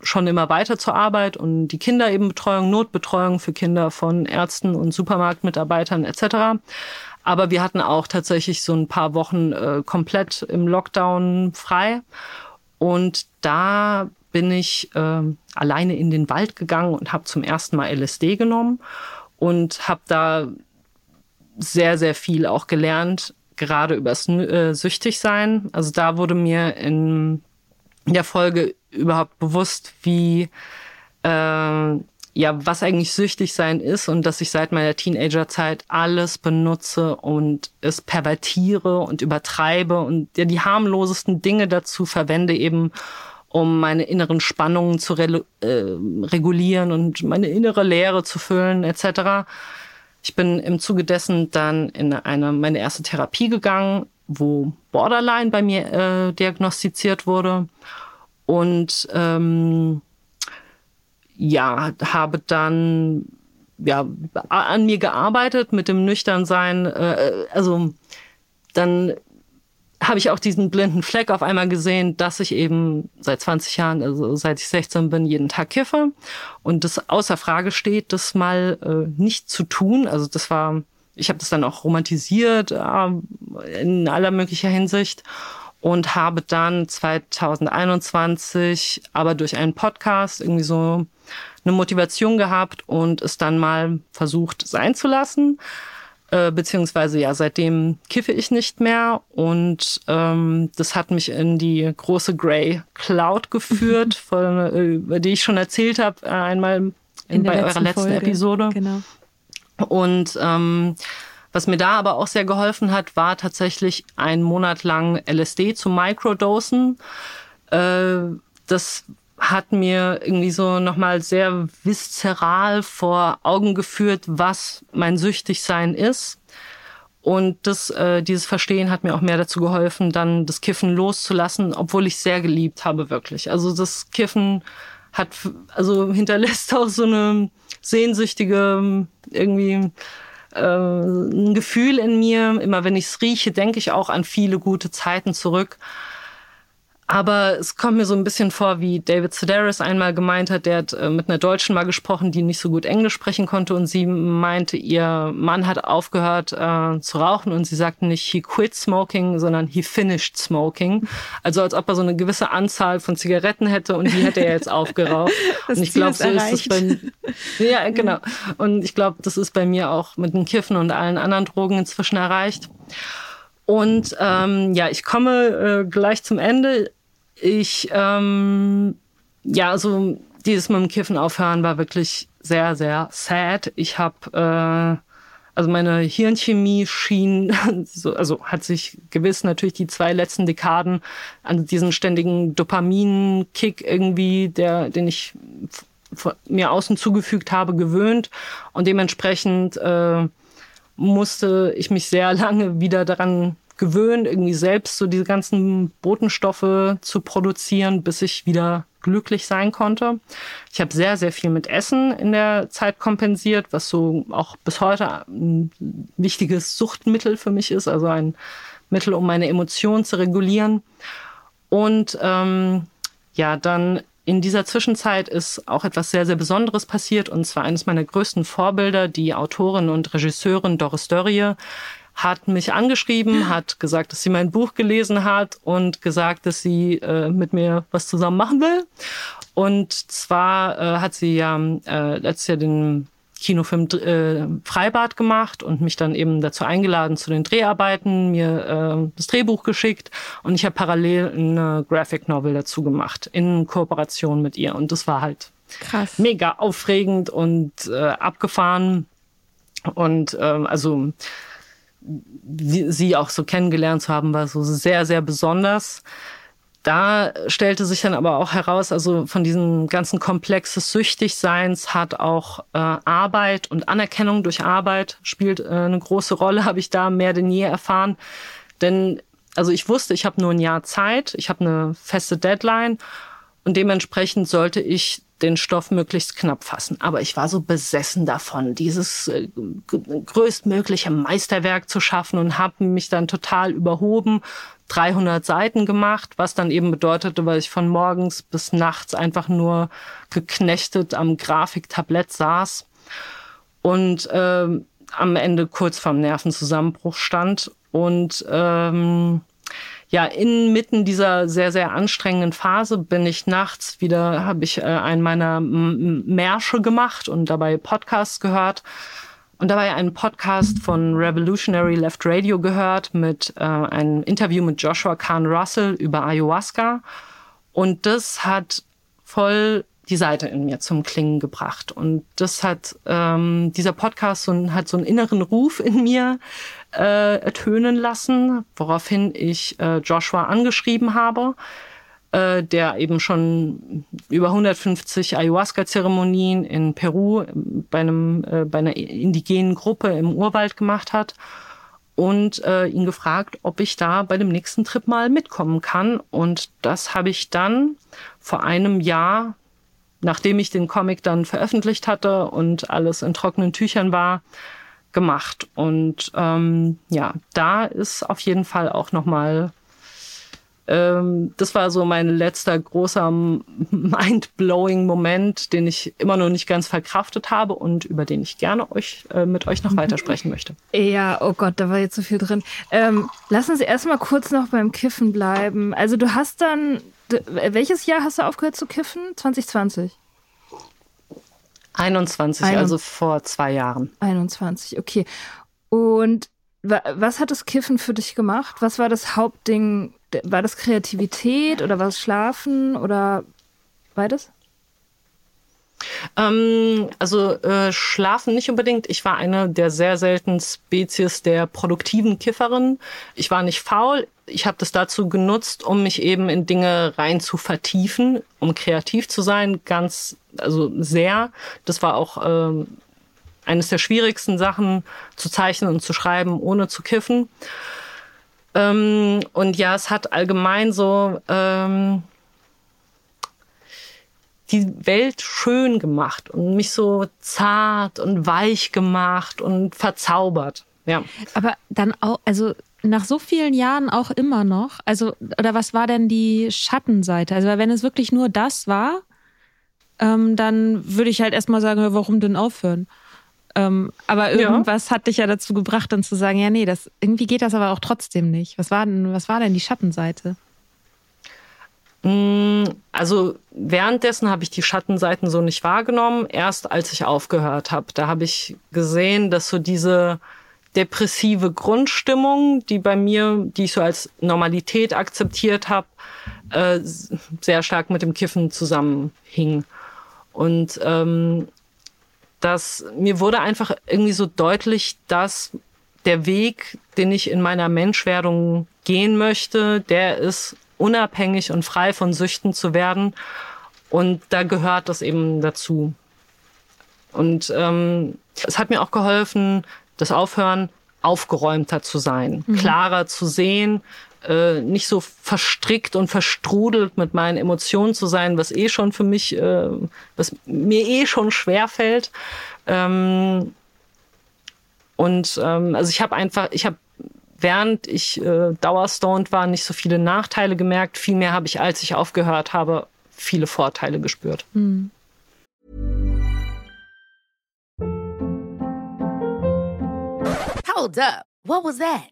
schon immer weiter zur Arbeit und die Kinderebenbetreuung, Notbetreuung für Kinder von Ärzten und Supermarktmitarbeitern etc. Aber wir hatten auch tatsächlich so ein paar Wochen äh, komplett im Lockdown frei und da bin ich äh, alleine in den Wald gegangen und habe zum ersten Mal LSD genommen und habe da sehr, sehr viel auch gelernt, gerade übers äh, Süchtigsein. Also da wurde mir in der Folge überhaupt bewusst, wie äh, ja, was eigentlich süchtig sein ist und dass ich seit meiner Teenagerzeit alles benutze und es pervertiere und übertreibe und ja, die harmlosesten Dinge dazu verwende eben, um meine inneren Spannungen zu re äh, regulieren und meine innere Leere zu füllen etc. Ich bin im Zuge dessen dann in eine meine erste Therapie gegangen, wo Borderline bei mir äh, diagnostiziert wurde und ähm, ja habe dann ja an mir gearbeitet mit dem Nüchternsein. Äh, also dann habe ich auch diesen blinden Fleck auf einmal gesehen, dass ich eben seit 20 Jahren, also seit ich 16 bin, jeden Tag kiffe. Und das außer Frage steht, das mal äh, nicht zu tun. Also das war, ich habe das dann auch romantisiert äh, in aller möglicher Hinsicht. Und habe dann 2021 aber durch einen Podcast irgendwie so eine Motivation gehabt und es dann mal versucht sein zu lassen äh, beziehungsweise ja, seitdem kiffe ich nicht mehr und ähm, das hat mich in die große Grey Cloud geführt, [LAUGHS] von, äh, über die ich schon erzählt habe, äh, einmal in, in bei eurer letzten Folge. Episode. Genau. Und ähm, was mir da aber auch sehr geholfen hat, war tatsächlich ein Monat lang LSD zu Microdosen. Äh, das hat mir irgendwie so nochmal sehr viszeral vor Augen geführt, was mein Süchtigsein ist. Und das, äh, dieses Verstehen hat mir auch mehr dazu geholfen, dann das Kiffen loszulassen, obwohl ich sehr geliebt habe, wirklich. Also das Kiffen hat, also hinterlässt auch so eine sehnsüchtige, irgendwie äh, ein Gefühl in mir. Immer wenn ich es rieche, denke ich auch an viele gute Zeiten zurück. Aber es kommt mir so ein bisschen vor, wie David Sedaris einmal gemeint hat, der hat äh, mit einer Deutschen mal gesprochen, die nicht so gut Englisch sprechen konnte und sie meinte, ihr Mann hat aufgehört äh, zu rauchen und sie sagte nicht he quit smoking, sondern he finished smoking. Also als ob er so eine gewisse Anzahl von Zigaretten hätte und die hätte er jetzt aufgeraucht. [LAUGHS] Das und ich glaube, so erreicht. ist es bei Ja, genau. Und ich glaube, das ist bei mir auch mit dem Kiffen und allen anderen Drogen inzwischen erreicht. Und ähm, ja, ich komme äh, gleich zum Ende. Ich, ähm, ja, also dieses mit dem Kiffen aufhören war wirklich sehr, sehr sad. Ich habe, äh, also meine Hirnchemie schien, [LAUGHS] so, also hat sich gewiss natürlich die zwei letzten Dekaden an diesen ständigen Dopamin-Kick irgendwie, der, den ich mir außen zugefügt habe, gewöhnt und dementsprechend äh, musste ich mich sehr [LAUGHS] lange wieder daran gewöhnt, irgendwie selbst so diese ganzen Botenstoffe zu produzieren, bis ich wieder glücklich sein konnte. Ich habe sehr, sehr viel mit Essen in der Zeit kompensiert, was so auch bis heute ein wichtiges Suchtmittel für mich ist, also ein Mittel, um meine Emotionen zu regulieren. Und ähm, ja, dann in dieser Zwischenzeit ist auch etwas sehr, sehr Besonderes passiert, und zwar eines meiner größten Vorbilder, die Autorin und Regisseurin Doris Dörrie, hat mich angeschrieben, hat gesagt, dass sie mein Buch gelesen hat und gesagt, dass sie äh, mit mir was zusammen machen will. Und zwar äh, hat sie ja äh, letztes Jahr den Kinofilm äh, Freibad gemacht und mich dann eben dazu eingeladen zu den Dreharbeiten, mir äh, das Drehbuch geschickt und ich habe parallel eine Graphic Novel dazu gemacht in Kooperation mit ihr und das war halt Krass. mega aufregend und äh, abgefahren und ähm, also sie auch so kennengelernt zu haben, war so sehr, sehr besonders. Da stellte sich dann aber auch heraus, also von diesem ganzen Komplex des Süchtigseins hat auch äh, Arbeit und Anerkennung durch Arbeit spielt äh, eine große Rolle, [LAUGHS] habe ich da mehr denn je erfahren. Denn also ich wusste, ich habe nur ein Jahr Zeit, ich habe eine feste Deadline und dementsprechend sollte ich den Stoff möglichst knapp fassen. Aber ich war so besessen davon, dieses äh, größtmögliche Meisterwerk zu schaffen und habe mich dann total überhoben, 300 Seiten gemacht, was dann eben bedeutete, weil ich von morgens bis nachts einfach nur geknechtet am Grafiktablett saß und äh, am Ende kurz vorm Nervenzusammenbruch stand und ähm, ja, inmitten dieser sehr, sehr anstrengenden Phase bin ich nachts wieder, habe ich äh, einen meiner Märsche gemacht und dabei Podcasts gehört. Und dabei einen Podcast von Revolutionary Left Radio gehört mit äh, einem Interview mit Joshua Kahn Russell über Ayahuasca. Und das hat voll die Seite in mir zum Klingen gebracht. Und das hat ähm, dieser Podcast so, hat so einen inneren Ruf in mir äh, ertönen lassen, woraufhin ich äh, Joshua angeschrieben habe, äh, der eben schon über 150 Ayahuasca-Zeremonien in Peru bei, einem, äh, bei einer indigenen Gruppe im Urwald gemacht hat und äh, ihn gefragt, ob ich da bei dem nächsten Trip mal mitkommen kann. Und das habe ich dann vor einem Jahr, nachdem ich den Comic dann veröffentlicht hatte und alles in trockenen Tüchern war, gemacht. Und ähm, ja, da ist auf jeden Fall auch nochmal, ähm, das war so mein letzter großer mind-blowing Moment, den ich immer noch nicht ganz verkraftet habe und über den ich gerne euch äh, mit euch noch weiter sprechen möchte. Ja, oh Gott, da war jetzt so viel drin. Ähm, lassen Sie erstmal kurz noch beim Kiffen bleiben. Also du hast dann, welches Jahr hast du aufgehört zu kiffen? 2020? 21, Ein also vor zwei Jahren. 21, okay. Und was hat das Kiffen für dich gemacht? Was war das Hauptding? War das Kreativität oder war es Schlafen oder beides? Ähm, also äh, schlafen nicht unbedingt. Ich war eine der sehr seltenen Spezies der produktiven Kifferin. Ich war nicht faul. Ich habe das dazu genutzt, um mich eben in Dinge rein zu vertiefen, um kreativ zu sein, ganz, also sehr. Das war auch ähm, eines der schwierigsten Sachen zu zeichnen und zu schreiben, ohne zu kiffen. Ähm, und ja, es hat allgemein so ähm, die Welt schön gemacht und mich so zart und weich gemacht und verzaubert. Ja. Aber dann auch, also nach so vielen Jahren auch immer noch, also, oder was war denn die Schattenseite? Also, wenn es wirklich nur das war, ähm, dann würde ich halt erstmal sagen, warum denn aufhören? Ähm, aber irgendwas ja. hat dich ja dazu gebracht, dann zu sagen, ja, nee, das, irgendwie geht das aber auch trotzdem nicht. Was war denn, was war denn die Schattenseite? Mm, also währenddessen habe ich die Schattenseiten so nicht wahrgenommen. Erst als ich aufgehört habe, da habe ich gesehen, dass so diese depressive Grundstimmung, die bei mir, die ich so als Normalität akzeptiert habe, äh, sehr stark mit dem Kiffen zusammenhing. Und ähm, dass mir wurde einfach irgendwie so deutlich, dass der Weg, den ich in meiner Menschwerdung gehen möchte, der ist unabhängig und frei von Süchten zu werden. Und da gehört das eben dazu. Und ähm, es hat mir auch geholfen, das Aufhören aufgeräumter zu sein, mhm. klarer zu sehen, äh, nicht so verstrickt und verstrudelt mit meinen Emotionen zu sein, was eh schon für mich, äh, was mir eh schon schwer fällt. Ähm, und ähm, also ich habe einfach, ich habe während ich äh, dauerstoned war, nicht so viele Nachteile gemerkt. Vielmehr habe ich, als ich aufgehört habe, viele Vorteile gespürt. Mhm. Hold up. What was that?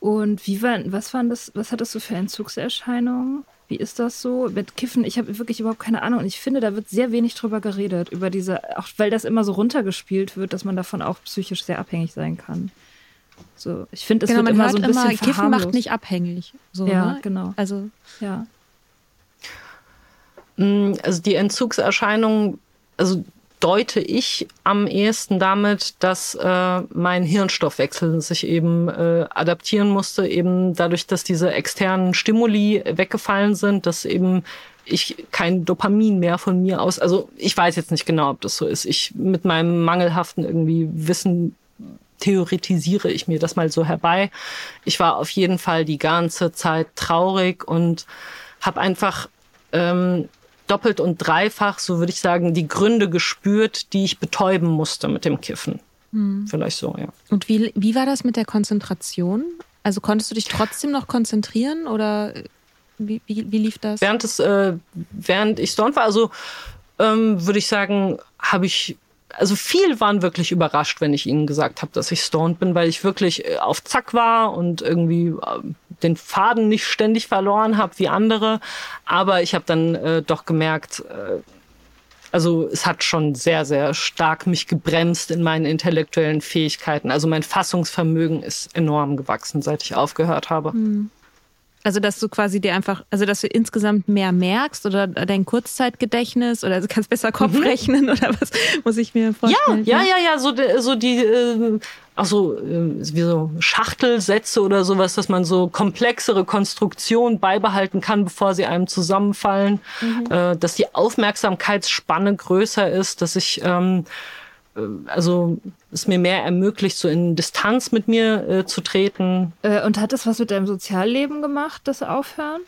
Und wie war, was waren das, was hattest du für Entzugserscheinungen? Wie ist das so mit Kiffen? Ich habe wirklich überhaupt keine Ahnung. Und ich finde, da wird sehr wenig drüber geredet, über diese, auch weil das immer so runtergespielt wird, dass man davon auch psychisch sehr abhängig sein kann. So, ich finde, es genau, wird immer so ein bisschen immer, Kiffen macht nicht abhängig. So, Ja, ne? genau. Also Ja. Mm, Also die Entzugserscheinungen, also deute ich am ehesten damit, dass äh, mein Hirnstoffwechsel sich eben äh, adaptieren musste, eben dadurch, dass diese externen Stimuli weggefallen sind, dass eben ich kein Dopamin mehr von mir aus, also ich weiß jetzt nicht genau, ob das so ist. Ich mit meinem mangelhaften irgendwie Wissen theoretisiere ich mir das mal so herbei. Ich war auf jeden Fall die ganze Zeit traurig und habe einfach ähm, doppelt und dreifach, so würde ich sagen, die Gründe gespürt, die ich betäuben musste mit dem Kiffen. Vielleicht so, ja. Und wie, wie war das mit der Konzentration? Also konntest du dich trotzdem noch konzentrieren oder wie, wie, wie lief das? Während, es, äh, während ich stoned war, also ähm, würde ich sagen, habe ich, also viel waren wirklich überrascht, wenn ich ihnen gesagt habe, dass ich stoned bin, weil ich wirklich äh, auf Zack war und irgendwie äh, den Faden nicht ständig verloren habe wie andere. Aber ich habe dann äh, doch gemerkt, äh, also es hat schon sehr, sehr stark mich gebremst in meinen intellektuellen Fähigkeiten. Also mein Fassungsvermögen ist enorm gewachsen, seit ich aufgehört habe. Also dass du quasi dir einfach, also dass du insgesamt mehr merkst oder dein Kurzzeitgedächtnis oder du kannst besser Kopf rechnen oder was muss ich mir Ja, vorstellen? ja, ja, ja, so, de- so die, äh, ach so, äh, wie so Schachtelsätze oder sowas, dass man so komplexere Konstruktionen beibehalten kann, bevor sie einem zusammenfallen, äh, dass die Aufmerksamkeitsspanne größer ist, dass ich, ähm, äh, also es mir mehr ermöglicht, so in Distanz mit mir äh, zu treten, Äh, und hat das was mit deinem Sozialleben gemacht, das Aufhören?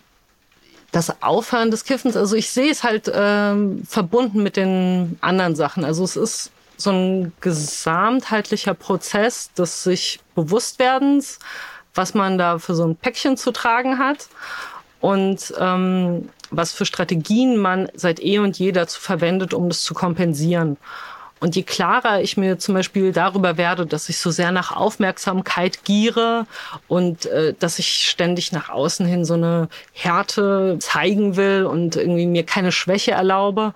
das Aufhören des Kiffens, also ich sehe es halt ähm, verbunden mit den anderen Sachen. Also es ist so ein gesamtheitlicher Prozess des sich Bewusstwerdens, was man da für so ein Päckchen zu tragen hat und ähm, was für Strategien man seit eh und je dazu verwendet, um das zu kompensieren. Und je klarer ich mir zum Beispiel darüber werde, dass ich so sehr nach Aufmerksamkeit giere und äh, dass ich ständig nach außen hin so eine Härte zeigen will und irgendwie mir keine Schwäche erlaube,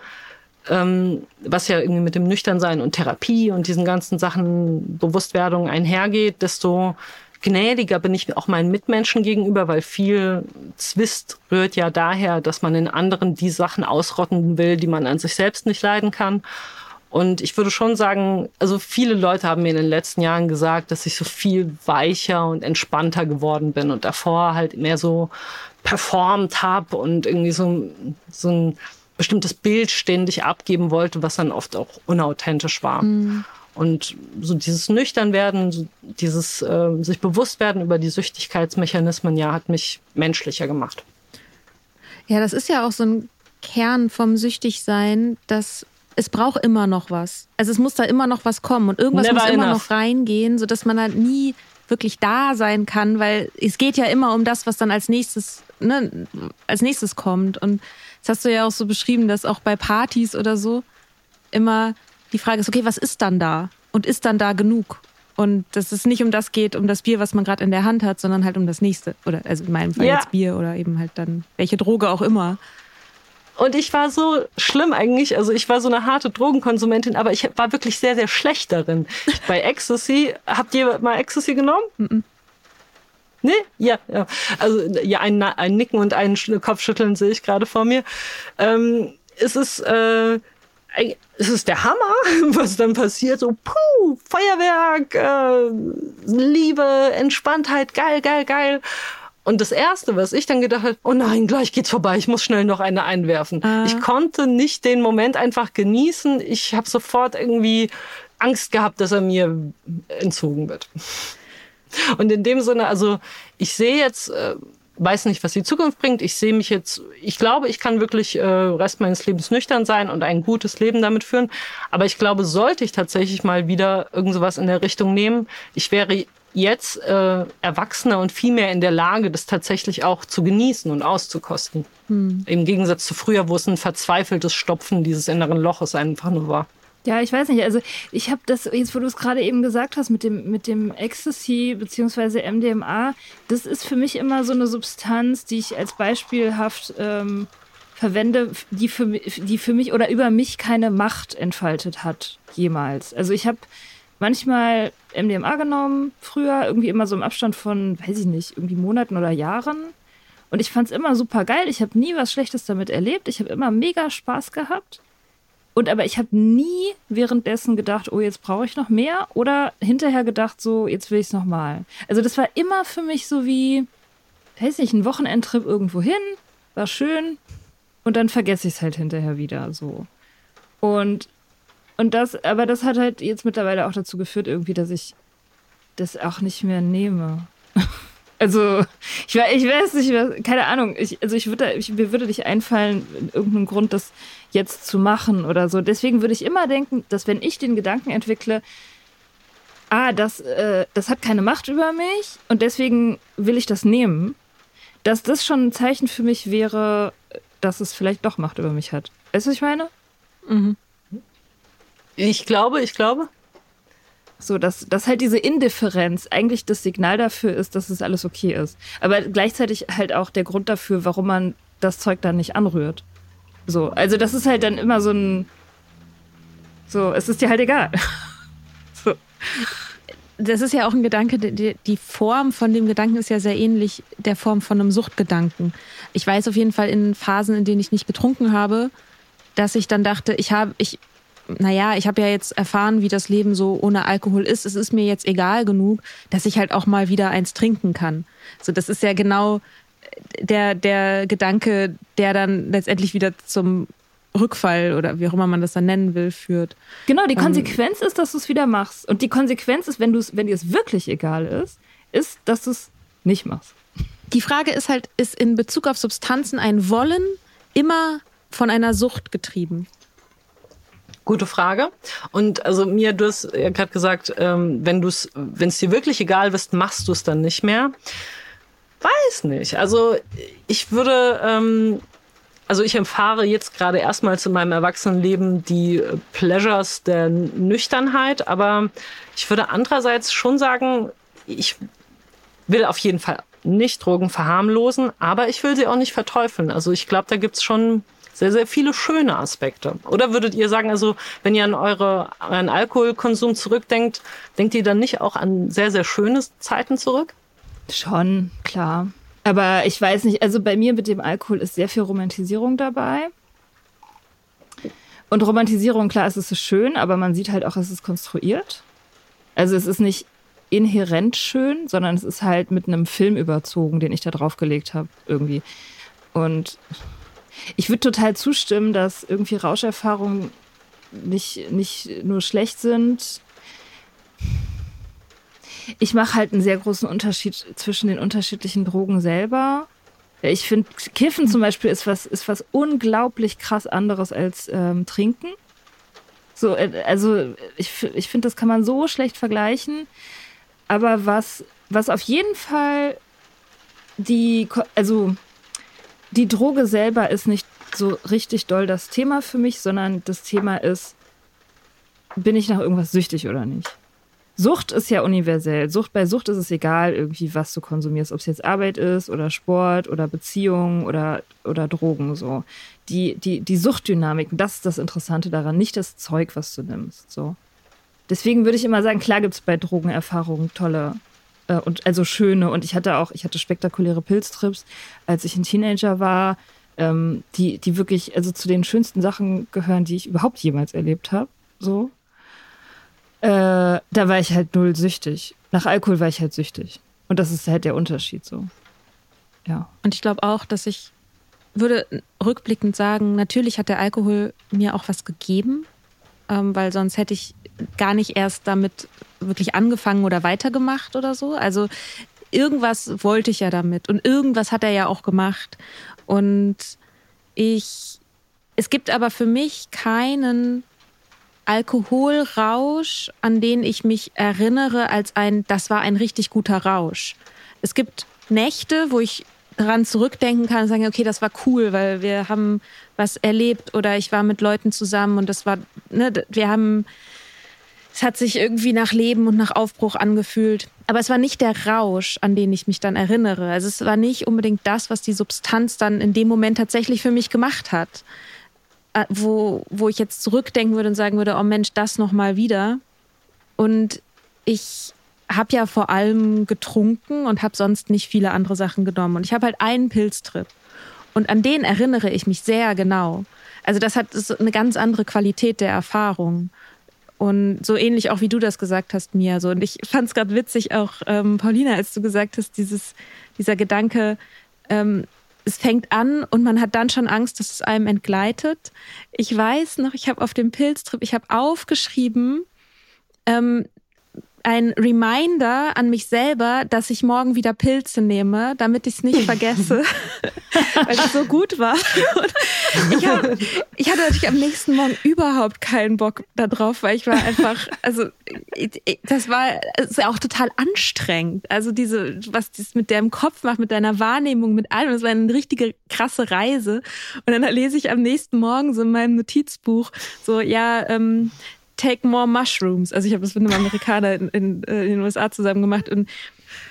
ähm, was ja irgendwie mit dem Nüchternsein und Therapie und diesen ganzen Sachen Bewusstwerdung einhergeht, desto gnädiger bin ich auch meinen Mitmenschen gegenüber, weil viel Zwist rührt ja daher, dass man in anderen die Sachen ausrotten will, die man an sich selbst nicht leiden kann. Und ich würde schon sagen, also viele Leute haben mir in den letzten Jahren gesagt, dass ich so viel weicher und entspannter geworden bin und davor halt mehr so performt habe und irgendwie so, so ein bestimmtes Bild ständig abgeben wollte, was dann oft auch unauthentisch war. Und so dieses Nüchternwerden, so dieses äh, sich bewusst werden über die Süchtigkeitsmechanismen, ja, hat mich menschlicher gemacht. Ja, das ist ja auch so ein Kern vom Süchtigsein, dass es braucht immer noch was. Also es muss da immer noch was kommen und irgendwas Never muss immer enough. noch reingehen, sodass man halt nie wirklich da sein kann, weil es geht ja immer um das, was dann als nächstes, ne, als nächstes kommt. Und das hast du ja auch so beschrieben, dass auch bei Partys oder so immer die Frage ist, okay, was ist dann da? Und ist dann da genug? Und dass es nicht um das geht, um das Bier, was man gerade in der Hand hat, sondern halt um das nächste. Oder also in meinem Fall Ja. jetzt Bier oder eben halt dann welche Droge auch immer. Und ich war so schlimm eigentlich. Also ich war so eine harte Drogenkonsumentin, aber ich war wirklich sehr, sehr schlecht darin. Bei Ecstasy, habt ihr mal Ecstasy genommen? Nee? Ja, ja. Also ja, ein, ein Nicken und ein Sch- Kopfschütteln sehe ich gerade vor mir. Ähm, es ist, äh, es ist der Hammer, [LAUGHS] was dann passiert. So, puh, Feuerwerk, äh, Liebe, Entspanntheit, geil, geil, geil. Und das Erste, was ich dann gedacht habe, oh nein, gleich geht's vorbei, ich muss schnell noch eine einwerfen. Ich konnte nicht den Moment einfach genießen. Ich habe sofort irgendwie Angst gehabt, dass er mir entzogen wird. Und in dem Sinne, also ich sehe jetzt, äh, weiß nicht, was die Zukunft bringt. Ich sehe mich jetzt, ich glaube, ich kann wirklich äh, Rest meines Lebens nüchtern sein und ein gutes Leben damit führen. Aber ich glaube, sollte ich tatsächlich mal wieder irgend sowas in der Richtung nehmen, ich wäre jetzt äh, erwachsener und viel mehr in der Lage, das tatsächlich auch zu genießen und auszukosten. Hm. Im Gegensatz zu früher, wo es ein verzweifeltes Stopfen dieses inneren Loches einfach nur war. Ja, ich weiß nicht. Also ich habe das, jetzt wo du es gerade eben gesagt hast, mit dem, mit dem Ecstasy bzw. MDMA, das ist für mich immer so eine Substanz, die ich als beispielhaft ähm, verwende, die für, die für mich oder über mich keine Macht entfaltet hat, jemals. Also ich habe manchmal MDMA genommen, früher irgendwie immer so im Abstand von, weiß ich nicht, irgendwie Monaten oder Jahren. Und ich fand es immer super geil. Ich habe nie was Schlechtes damit erlebt. Ich habe immer mega Spaß gehabt. Und aber ich habe nie währenddessen gedacht, oh, jetzt brauche ich noch mehr oder hinterher gedacht, so, jetzt will ich es nochmal. Also das war immer für mich so wie, weiß nicht, ein Wochenendtrip irgendwo hin, war schön und dann vergesse ich es halt hinterher wieder so. Und, und das, aber das hat halt jetzt mittlerweile auch dazu geführt, irgendwie, dass ich das auch nicht mehr nehme. [LAUGHS] Also, ich, ich weiß nicht, keine Ahnung. Ich, also, ich würde, ich, mir würde nicht einfallen, irgendeinen Grund, das jetzt zu machen oder so. Deswegen würde ich immer denken, dass wenn ich den Gedanken entwickle, ah, das, äh, das hat keine Macht über mich und deswegen will ich das nehmen, dass das schon ein Zeichen für mich wäre, dass es vielleicht doch Macht über mich hat. Weißt du, was ich meine? Mhm. Ich glaube, ich glaube. So, dass, dass halt diese Indifferenz eigentlich das Signal dafür ist, dass es alles okay ist. Aber gleichzeitig halt auch der Grund dafür, warum man das Zeug dann nicht anrührt. So, also das ist halt dann immer so ein. So, es ist dir halt egal. [LAUGHS] so. Das ist ja auch ein Gedanke, die, die Form von dem Gedanken ist ja sehr ähnlich der Form von einem Suchtgedanken. Ich weiß auf jeden Fall in Phasen, in denen ich nicht getrunken habe, dass ich dann dachte, ich habe, ich naja, ich habe ja jetzt erfahren, wie das Leben so ohne Alkohol ist. Es ist mir jetzt egal genug, dass ich halt auch mal wieder eins trinken kann. So, das ist ja genau der, der Gedanke, der dann letztendlich wieder zum Rückfall oder wie auch immer man das dann nennen will, führt. Genau, die ähm, Konsequenz ähm, ist, dass du es wieder machst. Und die Konsequenz ist, wenn du wenn dir es wirklich egal ist, ist, dass du es nicht machst. Die Frage ist halt, ist in Bezug auf Substanzen ein Wollen immer von einer Sucht getrieben? Gute Frage. Und also mir, du hast ja gerade gesagt, ähm, wenn du es, wenn es dir wirklich egal ist, machst du es dann nicht mehr. Weiß nicht. Also ich würde, ähm, also ich empfahre jetzt gerade erstmals in meinem Erwachsenenleben die Pleasures der Nüchternheit, aber ich würde andererseits schon sagen, ich will auf jeden Fall nicht Drogen verharmlosen, aber ich will sie auch nicht verteufeln. Also ich glaube, da gibt's schon sehr, sehr viele schöne Aspekte. Oder würdet ihr sagen, also wenn ihr an eure, euren Alkoholkonsum zurückdenkt, denkt ihr dann nicht auch an sehr, sehr schöne Zeiten zurück? Schon, klar. Aber ich weiß nicht, also bei mir mit dem Alkohol ist sehr viel Romantisierung dabei. Und Romantisierung, klar, es ist schön, aber man sieht halt auch, es ist konstruiert. Also es ist nicht inhärent schön, sondern es ist halt mit einem Film überzogen, den ich da draufgelegt habe, irgendwie. Und ich würde total zustimmen, dass irgendwie Rauscherfahrungen nicht, nicht nur schlecht sind. Ich mache halt einen sehr großen Unterschied zwischen den unterschiedlichen Drogen selber. Ich finde, Kiffen zum Beispiel ist was, ist was unglaublich krass anderes als ähm, Trinken. So, äh, also ich, ich finde, das kann man so schlecht vergleichen. Aber was, was auf jeden Fall die, also die Droge selber ist nicht so richtig doll das Thema für mich, sondern das Thema ist, bin ich nach irgendwas süchtig oder nicht? Sucht ist ja universell. Sucht bei Sucht ist es egal, irgendwie, was du konsumierst, ob es jetzt Arbeit ist oder Sport oder Beziehung oder, oder Drogen. So. Die, die, die Suchtdynamik, das ist das Interessante daran, nicht das Zeug, was du nimmst. So. Deswegen würde ich immer sagen, klar gibt es bei Drogenerfahrungen tolle äh, und also schöne. Und ich hatte auch, ich hatte spektakuläre Pilztrips, als ich ein Teenager war, ähm, die, die wirklich, also zu den schönsten Sachen gehören, die ich überhaupt jemals erlebt habe. So. Äh, da war ich halt null süchtig. Nach Alkohol war ich halt süchtig. Und das ist halt der Unterschied so. Ja. Und ich glaube auch, dass ich würde rückblickend sagen, natürlich hat der Alkohol mir auch was gegeben, ähm, weil sonst hätte ich gar nicht erst damit wirklich angefangen oder weitergemacht oder so. Also irgendwas wollte ich ja damit und irgendwas hat er ja auch gemacht. Und ich, es gibt aber für mich keinen Alkoholrausch, an den ich mich erinnere als ein, das war ein richtig guter Rausch. Es gibt Nächte, wo ich daran zurückdenken kann und sagen, okay, das war cool, weil wir haben was erlebt oder ich war mit Leuten zusammen und das war, ne, wir haben, es hat sich irgendwie nach Leben und nach Aufbruch angefühlt. Aber es war nicht der Rausch, an den ich mich dann erinnere. Also es war nicht unbedingt das, was die Substanz dann in dem Moment tatsächlich für mich gemacht hat. Äh, wo, wo ich jetzt zurückdenken würde und sagen würde, oh Mensch, das nochmal wieder. Und ich habe ja vor allem getrunken und habe sonst nicht viele andere Sachen genommen. Und ich habe halt einen Pilztrip. Und an den erinnere ich mich sehr genau. Also das hat eine ganz andere Qualität der Erfahrung. Und so ähnlich auch wie du das gesagt hast, Mia. So. Und ich fand es gerade witzig, auch ähm, Paulina, als du gesagt hast, dieses, dieser Gedanke, ähm, es fängt an und man hat dann schon Angst, dass es einem entgleitet. Ich weiß noch, ich habe auf dem Pilztrip, ich habe aufgeschrieben, ähm, ein Reminder an mich selber, dass ich morgen wieder Pilze nehme, damit ich es nicht [LAUGHS] vergesse, [LAUGHS] weil es so gut war. Und [LAUGHS] ich, hab, ich hatte natürlich am nächsten Morgen überhaupt keinen Bock darauf, weil ich war einfach, also das war ist auch total anstrengend. Also diese, was das mit deinem Kopf macht, mit deiner Wahrnehmung, mit allem, das war eine richtige krasse Reise. Und dann lese ich am nächsten Morgen so in meinem Notizbuch so, ja, ähm, Take More Mushrooms. Also ich habe das mit einem Amerikaner in, in, äh, in, den USA zusammen gemacht und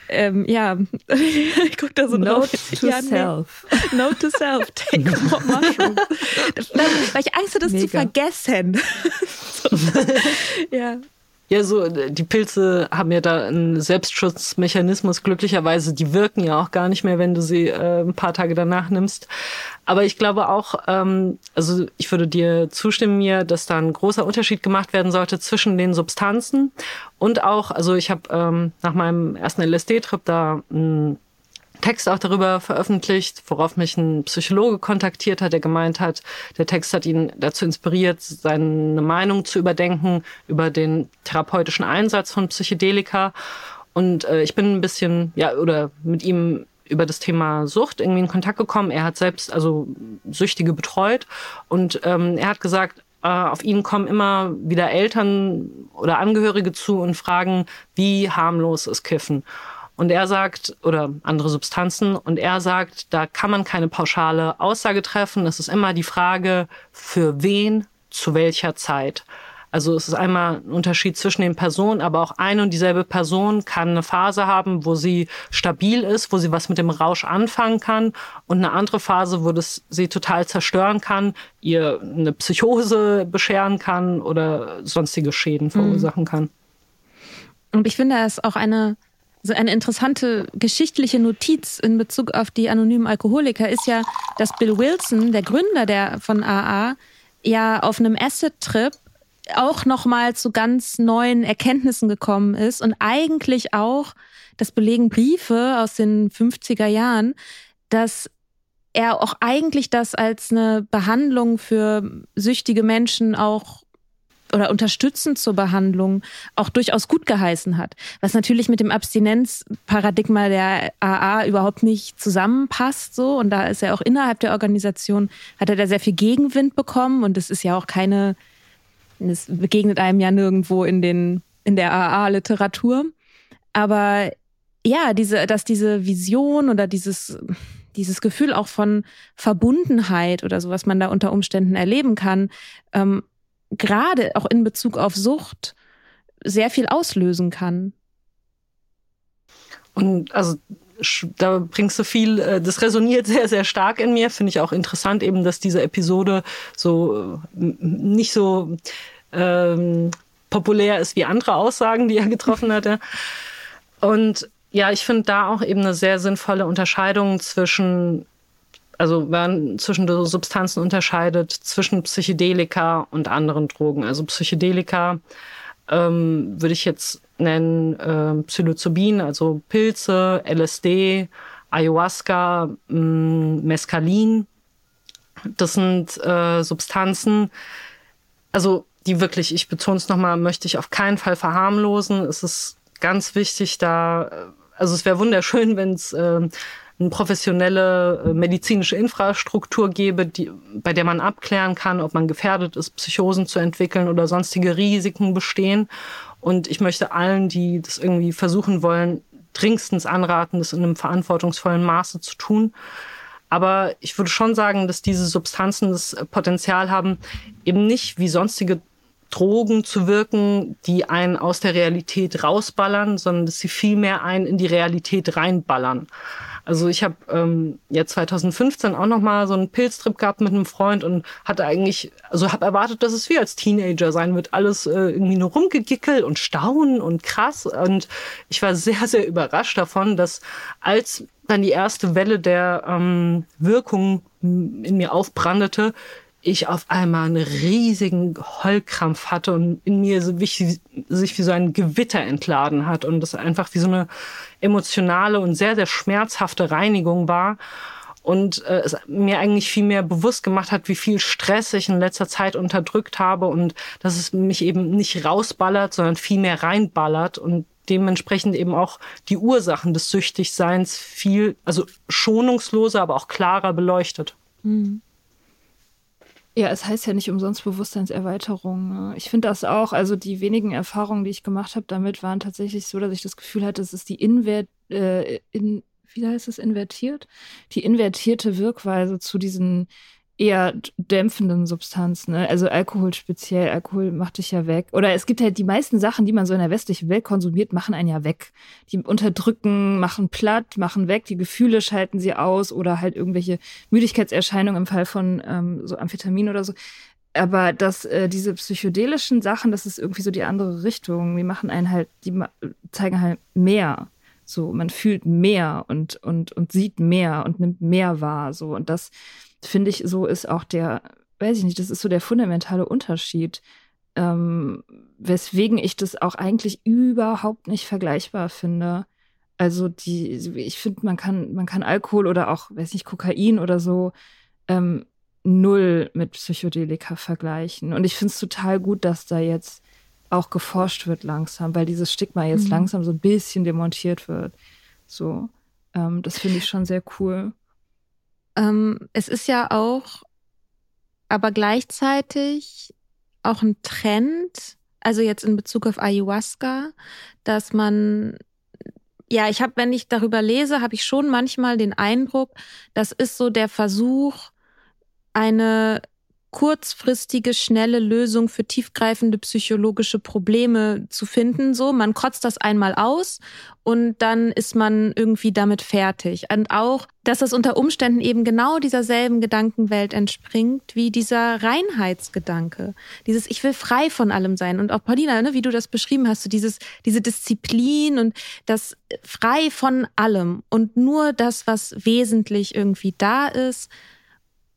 ähm, ja, [LAUGHS] ich gucke da so Note drauf. to ja, self. Nee. Note to self. Take more mushrooms. [LAUGHS] Weil ich Angst hatte, das Mega. zu vergessen. [LAUGHS] so. Ja. Ja, so die Pilze haben ja da einen Selbstschutzmechanismus. Glücklicherweise, die wirken ja auch gar nicht mehr, wenn du sie äh, ein paar Tage danach nimmst. Aber ich glaube auch, ähm, also ich würde dir zustimmen mir, dass da ein großer Unterschied gemacht werden sollte zwischen den Substanzen und auch, also ich habe ähm, nach meinem ersten LSD-Trip da ein Text auch darüber veröffentlicht, worauf mich ein Psychologe kontaktiert hat, der gemeint hat, der Text hat ihn dazu inspiriert, seine Meinung zu überdenken über den therapeutischen Einsatz von Psychedelika. Und äh, ich bin ein bisschen, ja, oder mit ihm über das Thema Sucht irgendwie in Kontakt gekommen. Er hat selbst also Süchtige betreut und ähm, er hat gesagt, äh, auf ihn kommen immer wieder Eltern oder Angehörige zu und fragen, wie harmlos ist Kiffen. Und er sagt, oder andere Substanzen, und er sagt, da kann man keine pauschale Aussage treffen. Es ist immer die Frage, für wen, zu welcher Zeit. Also es ist einmal ein Unterschied zwischen den Personen, aber auch eine und dieselbe Person kann eine Phase haben, wo sie stabil ist, wo sie was mit dem Rausch anfangen kann und eine andere Phase, wo das sie total zerstören kann, ihr eine Psychose bescheren kann oder sonstige Schäden verursachen mhm. kann. Und ich finde, es ist auch eine also eine interessante geschichtliche Notiz in Bezug auf die anonymen Alkoholiker ist ja, dass Bill Wilson, der Gründer der von AA, ja auf einem Acid-Trip auch nochmal zu ganz neuen Erkenntnissen gekommen ist und eigentlich auch, das belegen Briefe aus den 50er Jahren, dass er auch eigentlich das als eine Behandlung für süchtige Menschen auch oder unterstützend zur Behandlung auch durchaus gut geheißen hat. Was natürlich mit dem Abstinenzparadigma der AA überhaupt nicht zusammenpasst so. Und da ist er auch innerhalb der Organisation, hat er da sehr viel Gegenwind bekommen. Und es ist ja auch keine, es begegnet einem ja nirgendwo in den, in der AA-Literatur. Aber ja, diese, dass diese Vision oder dieses, dieses Gefühl auch von Verbundenheit oder so, was man da unter Umständen erleben kann, ähm, gerade auch in Bezug auf Sucht sehr viel auslösen kann. Und also da bringst du viel, äh, das resoniert [LAUGHS] sehr, sehr stark in mir. Finde ich auch interessant eben, dass diese Episode so äh, nicht so ähm, populär ist wie andere Aussagen, die er getroffen hatte. Und ja, ich finde da auch eben eine sehr sinnvolle Unterscheidung zwischen also man zwischen Substanzen unterscheidet zwischen Psychedelika und anderen Drogen. Also Psychedelika ähm, würde ich jetzt nennen äh, Psilocybin, also Pilze, LSD, Ayahuasca, mh, mm, Mescalin. Das sind äh, Substanzen, also die wirklich, ich betone es nochmal, möchte ich auf keinen Fall verharmlosen. Es ist ganz wichtig, da, also es wäre wunderschön, [LAUGHS] wenn es äh, eine professionelle äh, medizinische Infrastruktur gäbe, die, bei der man abklären kann, ob man gefährdet ist, Psychosen zu entwickeln oder sonstige Risiken bestehen. Und ich möchte allen, die das irgendwie versuchen wollen, dringendstens anraten, das in einem verantwortungsvollen Maße zu tun. Aber ich würde schon sagen, dass diese Substanzen das Potenzial haben, eben nicht wie sonstige Drogen zu wirken, die einen aus der Realität rausballern, sondern dass sie viel mehr einen in die Realität reinballern. Also ich habe ähm, ja 2015 auch noch mal so einen Pilztrip gehabt mit einem Freund und hatte eigentlich, also habe erwartet, dass es wie als Teenager sein wird, alles äh, irgendwie nur rumgegickelt und staunen und krass. Und ich war sehr, sehr überrascht davon, dass als dann die erste Welle der ähm, Wirkung in mir aufbrandete, ich auf einmal einen riesigen Heulkrampf hatte und in mir so wie, sich wie so ein Gewitter entladen hat und das einfach wie so eine emotionale und sehr, sehr schmerzhafte Reinigung war und äh, es mir eigentlich viel mehr bewusst gemacht hat, wie viel Stress ich in letzter Zeit unterdrückt habe und dass es mich eben nicht rausballert, sondern viel mehr reinballert und dementsprechend eben auch die Ursachen des Süchtigseins viel, also schonungsloser, aber auch klarer beleuchtet. Mhm. Ja, es heißt ja nicht umsonst Bewusstseinserweiterung. Ne? Ich finde das auch. Also die wenigen Erfahrungen, die ich gemacht habe damit, waren tatsächlich so, dass ich das Gefühl hatte, es ist die Invert, äh, in, wie heißt es, invertiert? Die invertierte Wirkweise zu diesen eher dämpfenden Substanzen. Ne? Also Alkohol speziell, Alkohol macht dich ja weg. Oder es gibt halt die meisten Sachen, die man so in der westlichen Welt konsumiert, machen einen ja weg. Die unterdrücken, machen platt, machen weg, die Gefühle schalten sie aus oder halt irgendwelche Müdigkeitserscheinungen im Fall von ähm, so Amphetamin oder so. Aber dass äh, diese psychedelischen Sachen, das ist irgendwie so die andere Richtung. Die machen einen halt, die zeigen halt mehr. So, man fühlt mehr und, und, und sieht mehr und nimmt mehr wahr. So, und das, finde ich, so ist auch der, weiß ich nicht, das ist so der fundamentale Unterschied, ähm, weswegen ich das auch eigentlich überhaupt nicht vergleichbar finde. Also die, ich finde, man kann, man kann Alkohol oder auch, weiß nicht, Kokain oder so ähm, null mit Psychedelika vergleichen. Und ich finde es total gut, dass da jetzt auch geforscht wird langsam, weil dieses Stigma jetzt mhm. langsam so ein bisschen demontiert wird. So, ähm, das finde ich schon sehr cool. Ähm, es ist ja auch, aber gleichzeitig auch ein Trend, also jetzt in Bezug auf Ayahuasca, dass man ja, ich habe, wenn ich darüber lese, habe ich schon manchmal den Eindruck, das ist so der Versuch, eine kurzfristige, schnelle Lösung für tiefgreifende psychologische Probleme zu finden. So, man kotzt das einmal aus und dann ist man irgendwie damit fertig. Und auch, dass das unter Umständen eben genau dieser selben Gedankenwelt entspringt, wie dieser Reinheitsgedanke. Dieses, ich will frei von allem sein. Und auch Paulina, ne, wie du das beschrieben hast, so dieses, diese Disziplin und das frei von allem und nur das, was wesentlich irgendwie da ist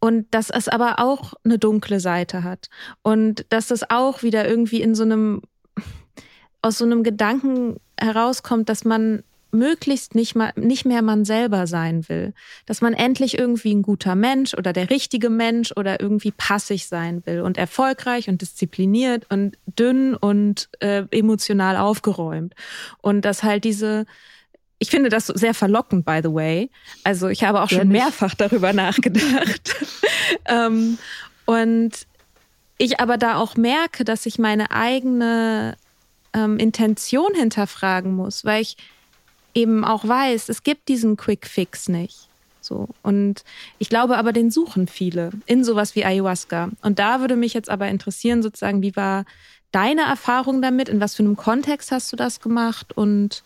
und dass es aber auch eine dunkle Seite hat. Und dass das auch wieder irgendwie in so einem [LAUGHS] aus so einem Gedanken herauskommt, dass man möglichst nicht mal nicht mehr man selber sein will, dass man endlich irgendwie ein guter Mensch oder der richtige Mensch oder irgendwie passig sein will und erfolgreich und diszipliniert und dünn und äh, emotional aufgeräumt. Und dass halt diese ich finde das sehr verlockend, by the way. Also ich habe auch schon mehrfach darüber [LAUGHS] nachgedacht. ähm, und ich aber da auch merke, dass ich meine eigene ähm, Intention hinterfragen muss, weil ich eben auch weiß, es gibt diesen Quick Fix nicht. So. Und ich glaube aber, den suchen viele in sowas wie Ayahuasca. Und da würde mich jetzt aber interessieren, sozusagen, wie war deine Erfahrung damit? In was für einem Kontext hast du das gemacht? Und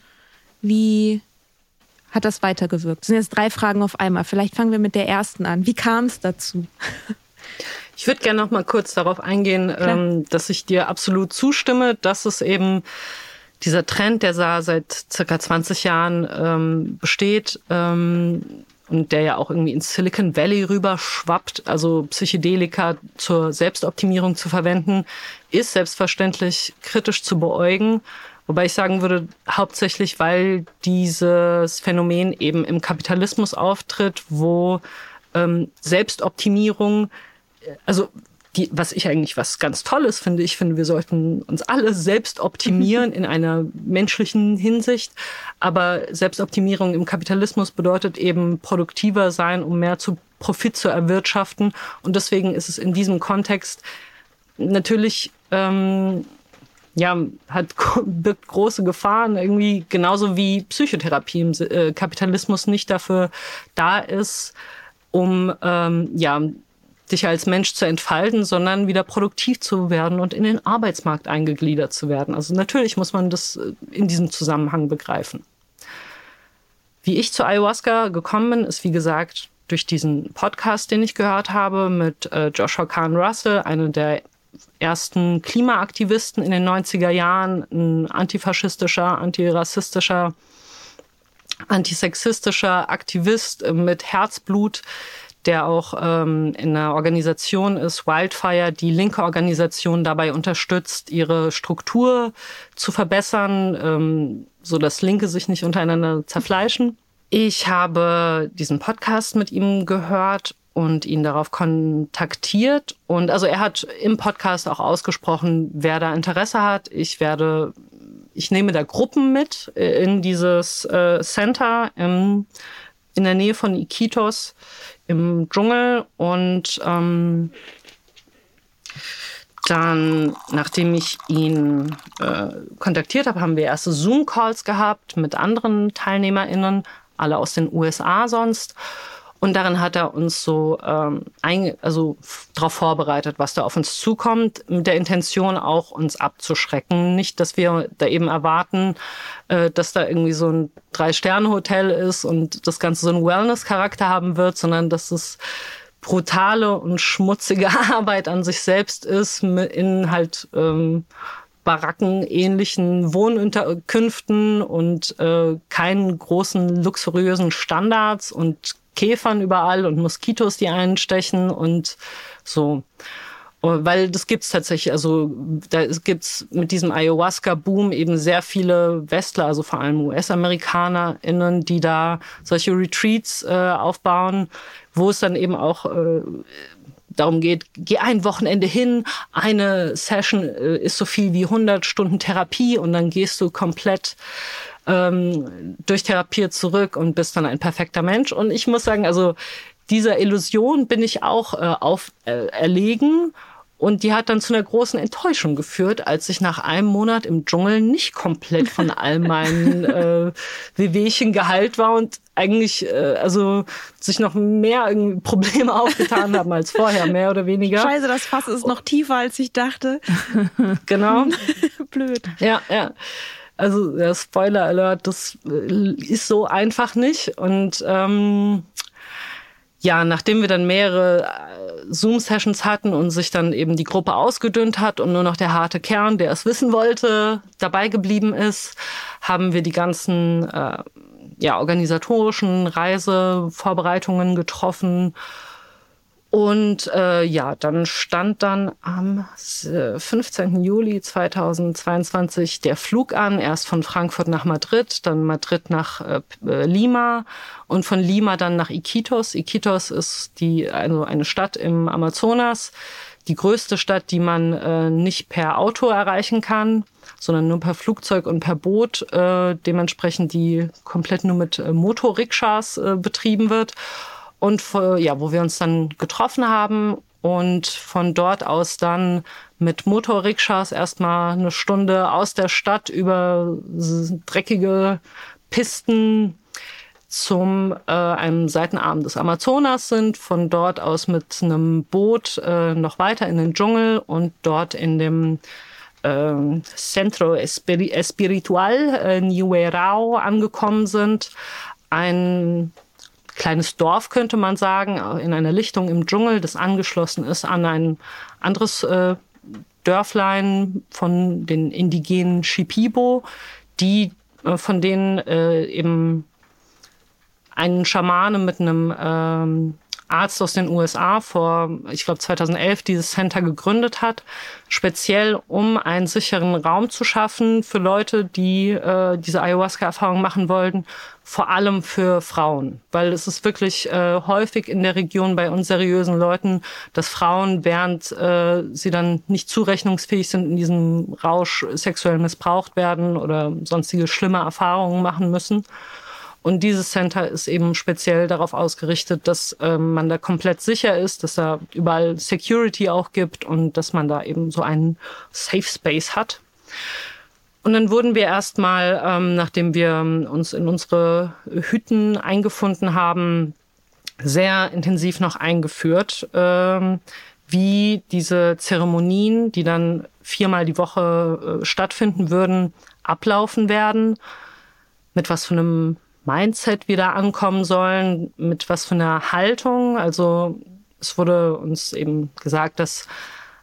wie hat das weitergewirkt? Das sind jetzt drei Fragen auf einmal. Vielleicht fangen wir mit der ersten an. Wie kam es dazu? [LAUGHS] Ich würde gerne noch mal kurz darauf eingehen, ähm, dass ich dir absolut zustimme, dass es eben dieser Trend, der seit circa 20 Jahren ähm, besteht ähm, und der ja auch irgendwie ins Silicon Valley rüber schwappt, also Psychedelika zur Selbstoptimierung zu verwenden, ist selbstverständlich kritisch zu beäugen. Wobei ich sagen würde, hauptsächlich, weil dieses Phänomen eben im Kapitalismus auftritt, wo ähm, Selbstoptimierung, äh, also die, was ich eigentlich was ganz Tolles finde. Ich finde, wir sollten uns alle selbst optimieren [LAUGHS] in einer menschlichen Hinsicht. Aber Selbstoptimierung im Kapitalismus bedeutet eben produktiver sein, um mehr zu Profit zu erwirtschaften. Und deswegen ist es in diesem Kontext natürlich ähm, ja, hat, [LAUGHS] birgt große Gefahren, irgendwie genauso wie Psychotherapie im äh, Kapitalismus nicht dafür da ist, um ähm, ja, dich als Mensch zu entfalten, sondern wieder produktiv zu werden und in den Arbeitsmarkt eingegliedert zu werden. Also natürlich muss man das äh, in diesem Zusammenhang begreifen. Wie ich zu Ayahuasca gekommen bin, ist wie gesagt durch diesen Podcast, den ich gehört habe mit äh, Joshua Kahn Russell, einer der ersten Klimaaktivisten in den 90er Jahren, ein antifaschistischer, antirassistischer, antisexistischer Aktivist mit Herzblut, der auch ähm, in einer Organisation ist, Wildfire, die linke Organisation dabei unterstützt, ihre Struktur zu verbessern, ähm, so dass Linke sich nicht untereinander zerfleischen. Ich habe diesen Podcast mit ihm gehört und ihn darauf kontaktiert. Und also er hat im Podcast auch ausgesprochen, wer da Interesse hat. Ich werde, ich nehme da Gruppen mit in dieses äh, Center im, in der Nähe von Iquitos im Dschungel und ähm, dann, nachdem ich ihn äh, kontaktiert habe, haben wir erste Zoom-Calls gehabt mit anderen TeilnehmerInnen, alle aus den USA sonst. Und darin hat er uns so ähm, ein, also darauf vorbereitet, was da auf uns zukommt, mit der Intention auch uns abzuschrecken. Nicht, dass wir da eben erwarten, äh, dass da irgendwie so ein Drei-Sterne-Hotel ist und das Ganze so einen Wellness-Charakter haben wird, sondern dass es brutale und schmutzige [LAUGHS] Arbeit an sich selbst ist, in halt ähm, Baracken ähnlichen Wohnunterkünften und äh, keinen großen luxuriösen Standards und Käfern überall und Moskitos, die einstechen und so. Weil das gibt's tatsächlich, also da gibt's mit diesem Ayahuasca-Boom eben sehr viele Westler, also vor allem US-AmerikanerInnen, die da solche Retreats äh, aufbauen, wo es dann eben auch äh, darum geht, geh ein Wochenende hin, eine Session äh, ist so viel wie 100 Stunden Therapie und dann gehst du komplett ähm, durchtherapiert zurück und bist dann ein perfekter Mensch. Und ich muss sagen, also dieser Illusion bin ich auch äh, auf äh, erlegen. Und die hat dann zu einer großen Enttäuschung geführt, als ich nach einem Monat im Dschungel nicht komplett von all meinen [LAUGHS] äh, Wehwehchen geheilt war und eigentlich äh, also sich noch mehr Probleme aufgetan haben als vorher, mehr oder weniger. Scheiße, das Fass ist noch tiefer, als ich dachte. [LAUGHS] Genau. [LAUGHS] Blöd. Ja, ja. Also der Spoiler Alert, das äh, ist so einfach nicht. Und ähm, ja, nachdem wir dann mehrere äh, Zoom-Sessions hatten und sich dann eben die Gruppe ausgedünnt hat und nur noch der harte Kern, der es wissen wollte, dabei geblieben ist, haben wir die ganzen äh, ja, organisatorischen Reisevorbereitungen getroffen und äh, ja, dann stand dann am 15. Äh, Juli 2022 der Flug an, erst von Frankfurt nach Madrid, dann Madrid nach äh, äh, Lima und von Lima dann nach Iquitos. Iquitos ist die also eine Stadt im Amazonas, die größte Stadt, die man äh, nicht per Auto erreichen kann, sondern nur per Flugzeug und per Boot, äh, dementsprechend die komplett nur mit äh, Motorrikschas äh, betrieben wird und ja, wo wir uns dann getroffen haben und von dort aus dann mit Motorrikschas erstmal eine Stunde aus der Stadt über dreckige Pisten zum äh, einem Seitenarm des Amazonas sind, von dort aus mit einem Boot äh, noch weiter in den Dschungel und dort in dem äh, Centro Espiritual äh, Niuerao angekommen sind. Ein kleines Dorf, könnte man sagen, in einer Lichtung im Dschungel, das angeschlossen ist an ein anderes äh, Dörflein von den indigenen Shipibo, die äh, von denen äh, eben einen Schamane mit einem ähm, Arzt aus den USA vor, ich glaube 2011, dieses Center gegründet hat, speziell um einen sicheren Raum zu schaffen für Leute, die äh, diese Ayahuasca-Erfahrung machen wollten, vor allem für Frauen, weil es ist wirklich äh, häufig in der Region bei unseriösen Leuten, dass Frauen, während äh, sie dann nicht zurechnungsfähig sind, in diesem Rausch sexuell missbraucht werden oder sonstige schlimme Erfahrungen machen müssen. Und dieses Center ist eben speziell darauf ausgerichtet, dass ähm, man da komplett sicher ist, dass da überall Security auch gibt und dass man da eben so einen Safe Space hat. Und dann wurden wir erstmal, ähm, nachdem wir uns in unsere Hütten eingefunden haben, sehr intensiv noch eingeführt, ähm, wie diese Zeremonien, die dann viermal die Woche äh, stattfinden würden, ablaufen werden, mit was für einem Mindset wieder ankommen sollen, mit was für einer Haltung. Also es wurde uns eben gesagt, dass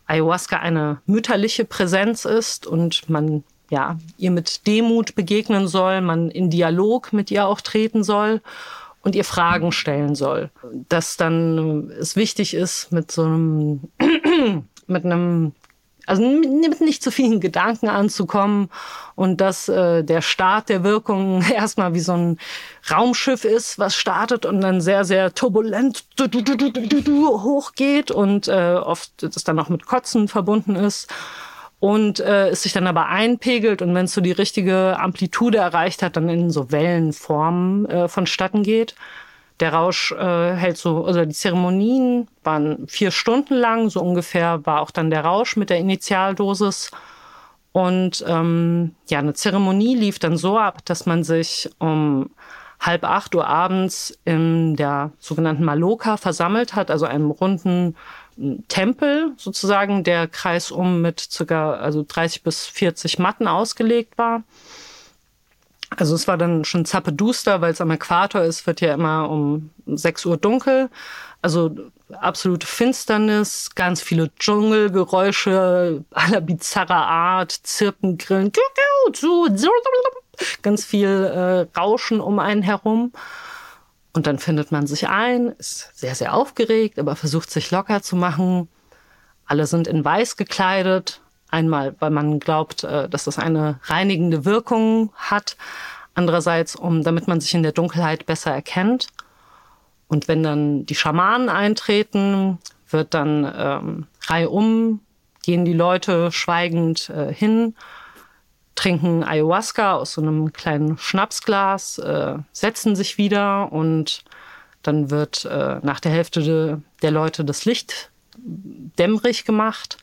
Ayahuasca eine mütterliche Präsenz ist und man ja ihr mit Demut begegnen soll, man in Dialog mit ihr auch treten soll und ihr Fragen stellen soll. Dass dann es wichtig ist, mit so einem [CLEARS THROAT] mit einem also mit nicht zu vielen Gedanken anzukommen und dass äh, der Start der Wirkung [LAUGHS] erstmal wie so ein Raumschiff ist, was startet und dann sehr, sehr turbulent hochgeht und äh, oft das dann auch mit Kotzen verbunden ist und äh, es sich dann aber einpegelt und wenn es so die richtige Amplitude erreicht hat, dann in so Wellenformen äh, vonstatten geht. Der Rausch äh, hält so, also die Zeremonien waren vier Stunden lang, so ungefähr war auch dann der Rausch mit der Initialdosis. Und ähm, ja, eine Zeremonie lief dann so ab, dass man sich um halb acht Uhr abends in der sogenannten Maloka versammelt hat, also einem runden hm, Tempel sozusagen, der kreisum mit circa also 30 bis 40 Matten ausgelegt war. Also es war dann schon zappeduster, weil es am Äquator ist, wird ja immer um 6 Uhr dunkel. Also absolute Finsternis, ganz viele Dschungelgeräusche aller bizarrer Art, Zirpen, Grillen, ganz viel äh, Rauschen um einen herum. Und dann findet man sich ein, ist sehr, sehr aufgeregt, aber versucht sich locker zu machen. Alle sind in weiß gekleidet, Einmal, weil man glaubt, äh, dass das eine reinigende Wirkung hat. Andererseits, um, damit man sich in der Dunkelheit besser erkennt. Und wenn dann die Schamanen eintreten, wird dann ähm, reihum, gehen die Leute schweigend äh, hin, trinken Ayahuasca aus so einem kleinen Schnapsglas, äh, setzen sich wieder und dann wird äh, nach der Hälfte de, der Leute das Licht dämmerig gemacht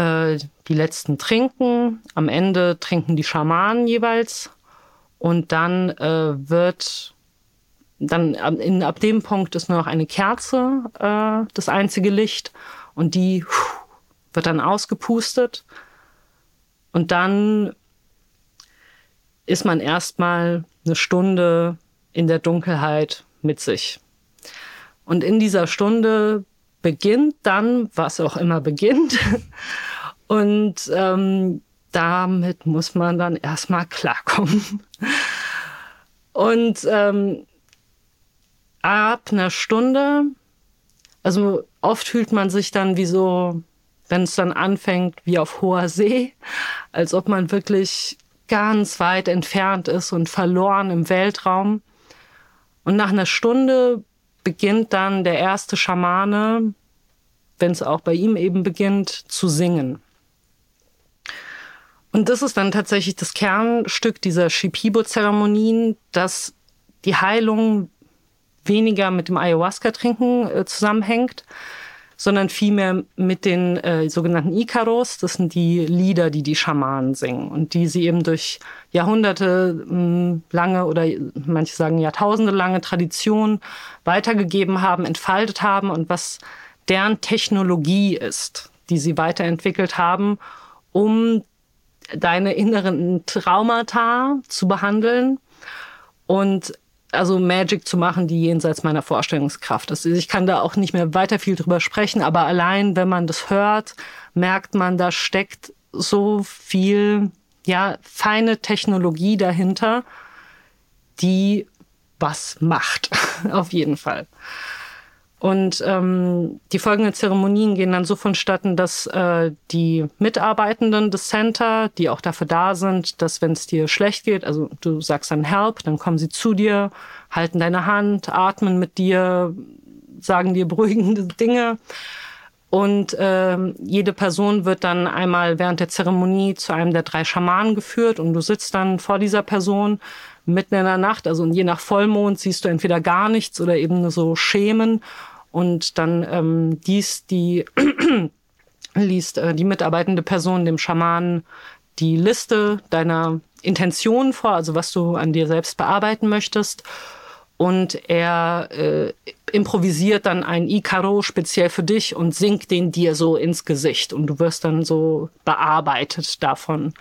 äh, die letzten trinken. Am Ende trinken die Schamanen jeweils. Und dann äh, wird dann in, ab dem Punkt ist nur noch eine Kerze äh, das einzige Licht und die wird dann ausgepustet und dann ist man erstmal eine Stunde in der Dunkelheit mit sich. Und in dieser Stunde beginnt dann, was auch immer beginnt. [LAUGHS] Und ähm, damit muss man dann erstmal klarkommen. Und ähm, ab einer Stunde, also oft fühlt man sich dann wie so, wenn es dann anfängt, wie auf hoher See, als ob man wirklich ganz weit entfernt ist und verloren im Weltraum. Und nach einer Stunde beginnt dann der erste Schamane, wenn es auch bei ihm eben beginnt, zu singen. Und das ist dann tatsächlich das Kernstück dieser Shipibo-Zeremonien, dass die Heilung weniger mit dem Ayahuasca-Trinken äh, zusammenhängt, sondern vielmehr mit den äh, sogenannten Ikaros. Das sind die Lieder, die die Schamanen singen und die sie eben durch Jahrhunderte mh, lange oder manche sagen Jahrtausende lange Tradition weitergegeben haben, entfaltet haben und was deren Technologie ist, die sie weiterentwickelt haben, um deine inneren Traumata zu behandeln und also Magic zu machen, die jenseits meiner Vorstellungskraft ist. Ich kann da auch nicht mehr weiter viel drüber sprechen, aber allein, wenn man das hört, merkt man, da steckt so viel, ja, feine Technologie dahinter, die was macht. [LAUGHS] Auf jeden Fall. Und ähm, die folgenden Zeremonien gehen dann so vonstatten, dass äh, die Mitarbeitenden des Center, die auch dafür da sind, dass wenn es dir schlecht geht, also du sagst dann Help, dann kommen sie zu dir, halten deine Hand, atmen mit dir, sagen dir [LAUGHS] beruhigende Dinge. Und ähm, jede Person wird dann einmal während der Zeremonie zu einem der drei Schamanen geführt und du sitzt dann vor dieser Person mitten in der Nacht. Also je nach Vollmond siehst du entweder gar nichts oder eben nur so Schemen und dann ähm, dies die [CLEARS THROAT] liest äh, die mitarbeitende Person dem Schamanen die Liste deiner Intentionen vor, also was du an dir selbst bearbeiten möchtest. Und er äh, improvisiert dann ein Icaro speziell für dich und singt den dir so ins Gesicht. Und du wirst dann so bearbeitet davon.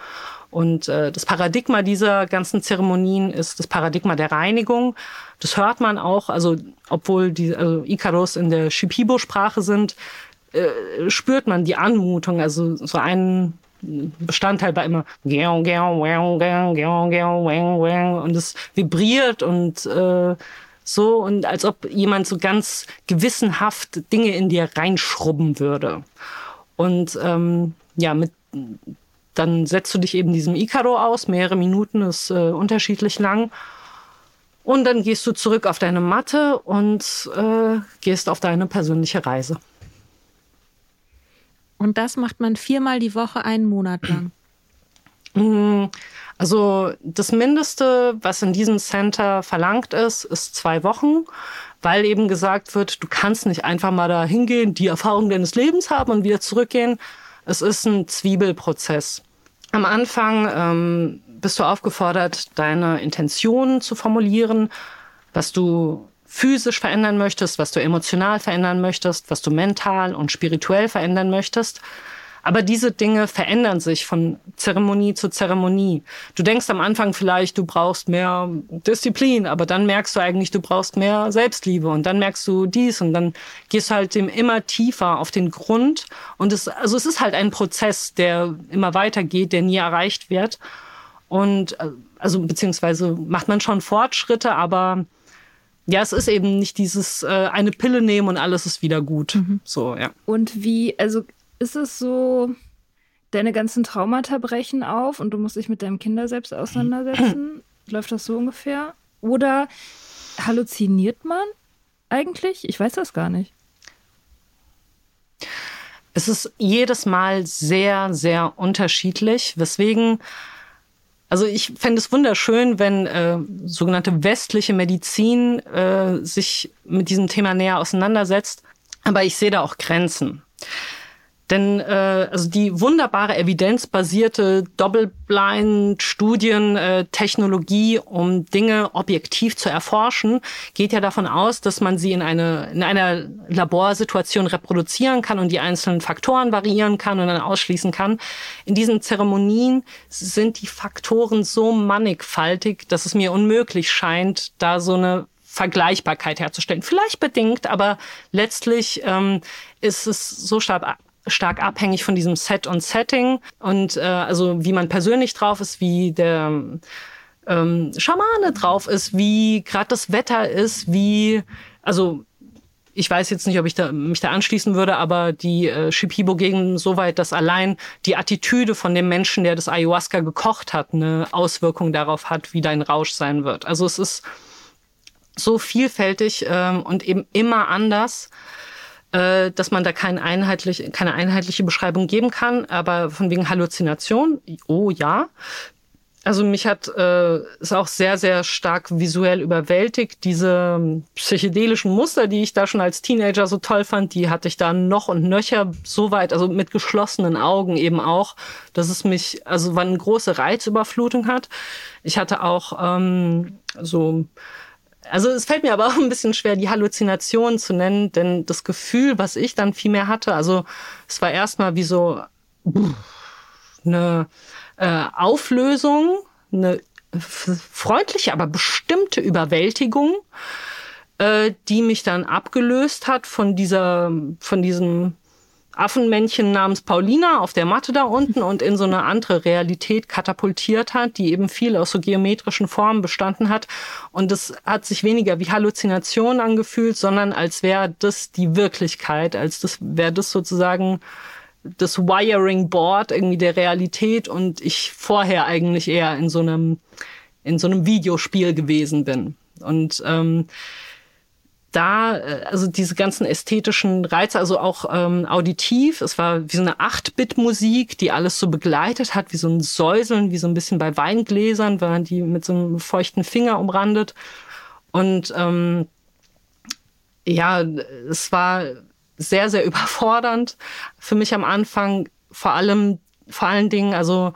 Und äh, das Paradigma dieser ganzen Zeremonien ist das Paradigma der Reinigung. Das hört man auch, also obwohl die also Ikaros in der Shipibo-Sprache sind, äh, spürt man die Anmutung. Also so ein Bestandteil war immer und es vibriert und äh, so und als ob jemand so ganz gewissenhaft Dinge in dir reinschrubben würde. Und ähm, ja, mit dann setzt du dich eben diesem Icaro aus, mehrere Minuten ist äh, unterschiedlich lang. Und dann gehst du zurück auf deine Matte und äh, gehst auf deine persönliche Reise. Und das macht man viermal die Woche einen Monat lang. Mm, also das Mindeste, was in diesem Center verlangt ist, ist zwei Wochen, weil eben gesagt wird, du kannst nicht einfach mal da hingehen, die Erfahrung deines Lebens haben und wieder zurückgehen. Es ist ein Zwiebelprozess. Am Anfang ähm, bist du aufgefordert, deine Intentionen zu formulieren, was du physisch verändern möchtest, was du emotional verändern möchtest, was du mental und spirituell verändern möchtest. Aber diese Dinge verändern sich von Zeremonie zu Zeremonie. Du denkst am Anfang vielleicht, du brauchst mehr Disziplin, aber dann merkst du eigentlich, du brauchst mehr Selbstliebe und dann merkst du dies und dann gehst du halt dem immer tiefer auf den Grund. Und es, also es ist halt ein Prozess, der immer weitergeht, der nie erreicht wird. Und also beziehungsweise macht man schon Fortschritte, aber ja, es ist eben nicht dieses äh, eine Pille nehmen und alles ist wieder gut. Mhm. So, ja. Und wie, also ist es so, deine ganzen Traumata brechen auf und du musst dich mit deinem Kinder selbst auseinandersetzen? [CLEARS THROAT] Läuft das so ungefähr? Oder halluziniert man eigentlich? Ich weiß das gar nicht. Es ist jedes Mal sehr, sehr unterschiedlich, weswegen also ich fände es wunderschön, wenn äh, sogenannte westliche Medizin äh, sich mit diesem Thema näher auseinandersetzt. Aber ich sehe da auch Grenzen. Denn äh, also die wunderbare evidenzbasierte Doppelblind-Studien-Technologie, äh, um Dinge objektiv zu erforschen, geht ja davon aus, dass man sie in, eine, in einer Laborsituation reproduzieren kann und die einzelnen Faktoren variieren kann und dann ausschließen kann. In diesen Zeremonien sind die Faktoren so mannigfaltig, dass es mir unmöglich scheint, da so eine Vergleichbarkeit herzustellen. Vielleicht bedingt, aber letztlich ähm, ist es so stark stark abhängig von diesem Set und Setting und äh, also wie man persönlich drauf ist, wie der ähm, Schamane drauf ist, wie gerade das Wetter ist, wie also ich weiß jetzt nicht, ob ich da, mich da anschließen würde, aber die äh, Shipibo gehen so weit, dass allein die Attitüde von dem Menschen, der das Ayahuasca gekocht hat, eine Auswirkung darauf hat, wie dein Rausch sein wird. Also es ist so vielfältig ähm, und eben immer anders äh, dass man da kein einheitlich, keine einheitliche Beschreibung geben kann, aber von wegen Halluzination, oh ja. Also mich hat äh, es auch sehr, sehr stark visuell überwältigt. Diese ähm, psychedelischen Muster, die ich da schon als Teenager so toll fand, die hatte ich da noch und nöcher so weit, also mit geschlossenen Augen eben auch, dass es mich, also wann eine große Reizüberflutung hat. Ich hatte auch ähm, so also es fällt mir aber auch ein bisschen schwer, die Halluzination zu nennen, denn das Gefühl, was ich dann viel mehr hatte, also es war erstmal wie so eine äh, Auflösung, eine freundliche, aber bestimmte Überwältigung, äh, die mich dann abgelöst hat von dieser, von diesem Affenmännchen namens Paulina auf der Matte da unten und in so eine andere Realität katapultiert hat, die eben viel aus so geometrischen Formen bestanden hat. Und es hat sich weniger wie Halluzination angefühlt, sondern als wäre das die Wirklichkeit, als das wäre das sozusagen das Wiring Board irgendwie der Realität und ich vorher eigentlich eher in so einem in so einem Videospiel gewesen bin. Und ähm, da, äh, also diese ganzen ästhetischen Reize, also auch ähm, auditiv, es war wie so eine 8-Bit-Musik, die alles so begleitet hat, wie so ein Säuseln, wie so ein bisschen bei Weingläsern, waren die mit so einem feuchten Finger umrandet. Und ähm, ja, es war sehr, sehr [LAUGHS] überfordernd für mich am Anfang, vor allem, vor allen Dingen, also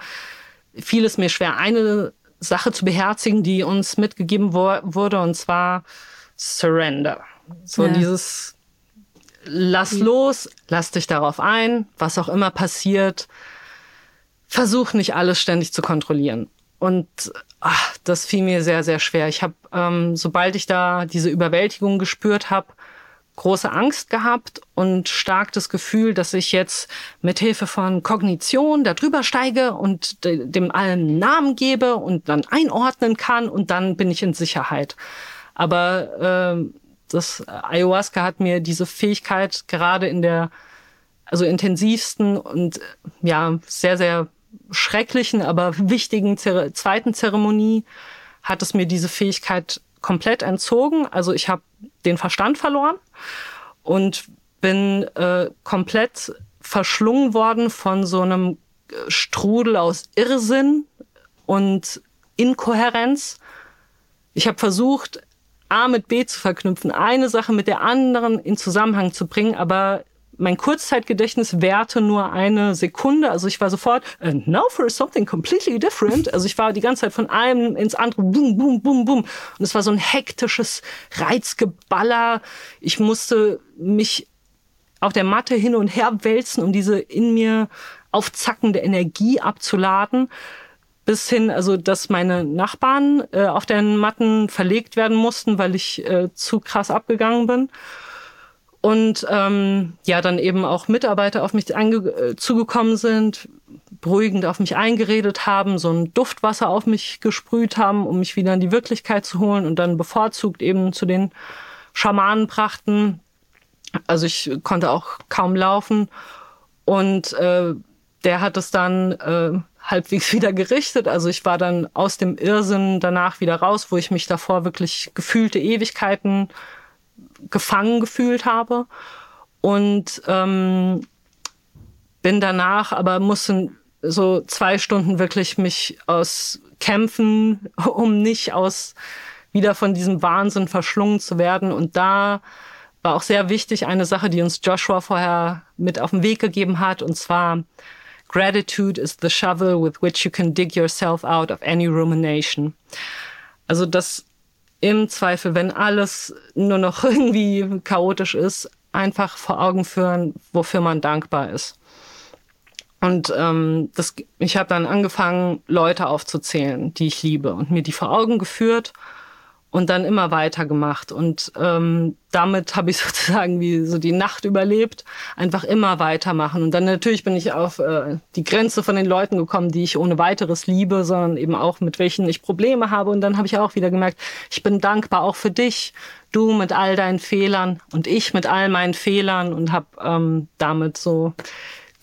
fiel es mir schwer, eine Sache zu beherzigen, die uns mitgegeben wurde, und zwar Surrender. So ja. dieses Lass los, lass dich darauf ein, was auch immer passiert. Versuch nicht alles ständig zu kontrollieren. Und ach, das fiel mir sehr, sehr schwer. Ich habe, ähm, sobald ich da diese Überwältigung gespürt habe, große Angst gehabt und stark das Gefühl, dass ich jetzt mit Hilfe von Kognition da drüber steige und dem allen Namen gebe und dann einordnen kann und dann bin ich in Sicherheit. Aber äh, das Ayahuasca hat mir diese Fähigkeit gerade in der also intensivsten und ja sehr sehr schrecklichen, aber wichtigen Zer zweiten Zeremonie hat es mir diese Fähigkeit komplett entzogen. Also ich habe den Verstand verloren und bin äh, komplett verschlungen worden von so einem Strudel aus Irrsinn und Inkohärenz. Ich habe versucht, A mit B zu verknüpfen, eine Sache mit der anderen in Zusammenhang zu bringen, aber mein Kurzzeitgedächtnis währte nur eine Sekunde. Also ich war sofort, and now for something completely different. Also ich war die ganze Zeit von einem ins andere, boom, boom, boom, boom. Und es war so ein hektisches Reizgeballer. Ich musste mich auf der Matte hin und her wälzen, um diese in mir aufzackende Energie abzuladen bis hin, also dass meine Nachbarn äh, auf den Matten verlegt werden mussten, weil ich äh, zu krass abgegangen bin. Und ähm, ja, dann eben auch Mitarbeiter auf mich äh, zugekommen sind, beruhigend auf mich eingeredet haben, so ein Duftwasser auf mich gesprüht haben, um mich wieder in die Wirklichkeit zu holen und dann bevorzugt eben zu den Schamanen brachten. Also ich konnte auch kaum laufen. Und äh, der hat es dann äh, halbwegs wieder gerichtet. Also ich war dann aus dem Irrsinn danach wieder raus, wo ich mich davor wirklich gefühlte Ewigkeiten gefangen gefühlt habe. Und ähm, bin danach, aber musste so zwei Stunden wirklich mich aus kämpfen, [LAUGHS] um nicht aus wieder von diesem Wahnsinn verschlungen zu werden. Und da war auch sehr wichtig eine Sache, die uns Joshua vorher mit auf den Weg gegeben hat, und zwar Gratitude is the shovel with which you can dig yourself out of any rumination. Also das im Zweifel, wenn alles nur noch [LAUGHS] irgendwie chaotisch ist, einfach vor Augen führen, wofür man dankbar ist. Und ähm, das, ich habe dann angefangen, Leute aufzuzählen, die ich liebe und mir die vor Augen geführt und dann immer weitergemacht. Und ähm, damit habe ich [LAUGHS] sozusagen wie so die Nacht überlebt, einfach immer weitermachen. Und dann natürlich bin ich auf äh, die Grenze von den Leuten gekommen, die ich ohne weiteres liebe, sondern eben auch mit welchen ich Probleme habe. Und dann habe ich auch wieder gemerkt, ich bin dankbar auch für dich, du mit all deinen Fehlern und ich mit all meinen Fehlern und habe ähm, damit so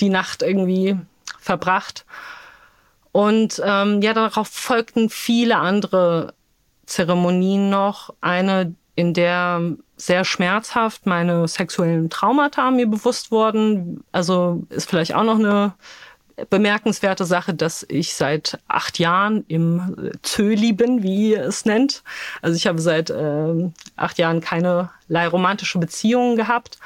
die Nacht irgendwie verbracht. Und ähm, ja, darauf folgten viele andere Zeremonien noch. Eine, in der sehr schmerzhaft meine sexuellen Traumata mir bewusst wurden. Also ist vielleicht auch noch eine bemerkenswerte Sache, dass ich seit acht Jahren im Zöli bin, wie ihr es nennt. Also ich habe seit äh, acht Jahren keine romantische Beziehungen gehabt.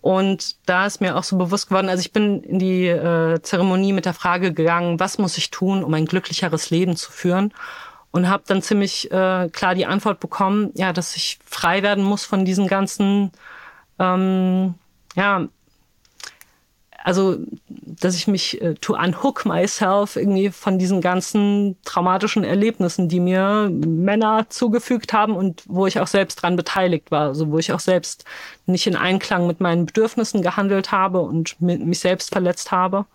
Und da ist mir auch so bewusst geworden, also ich bin in die äh, Zeremonie mit der Frage gegangen, was muss ich tun, um ein glücklicheres Leben zu führen? Und habe dann ziemlich äh, klar die Antwort bekommen, ja, dass ich frei werden muss von diesen ganzen, ähm, ja, also, dass ich mich äh, to unhook myself irgendwie von diesen ganzen traumatischen Erlebnissen, die mir Männer zugefügt haben und wo ich auch selbst dran beteiligt war, also wo ich auch selbst nicht in Einklang mit meinen Bedürfnissen gehandelt habe und mich selbst verletzt habe.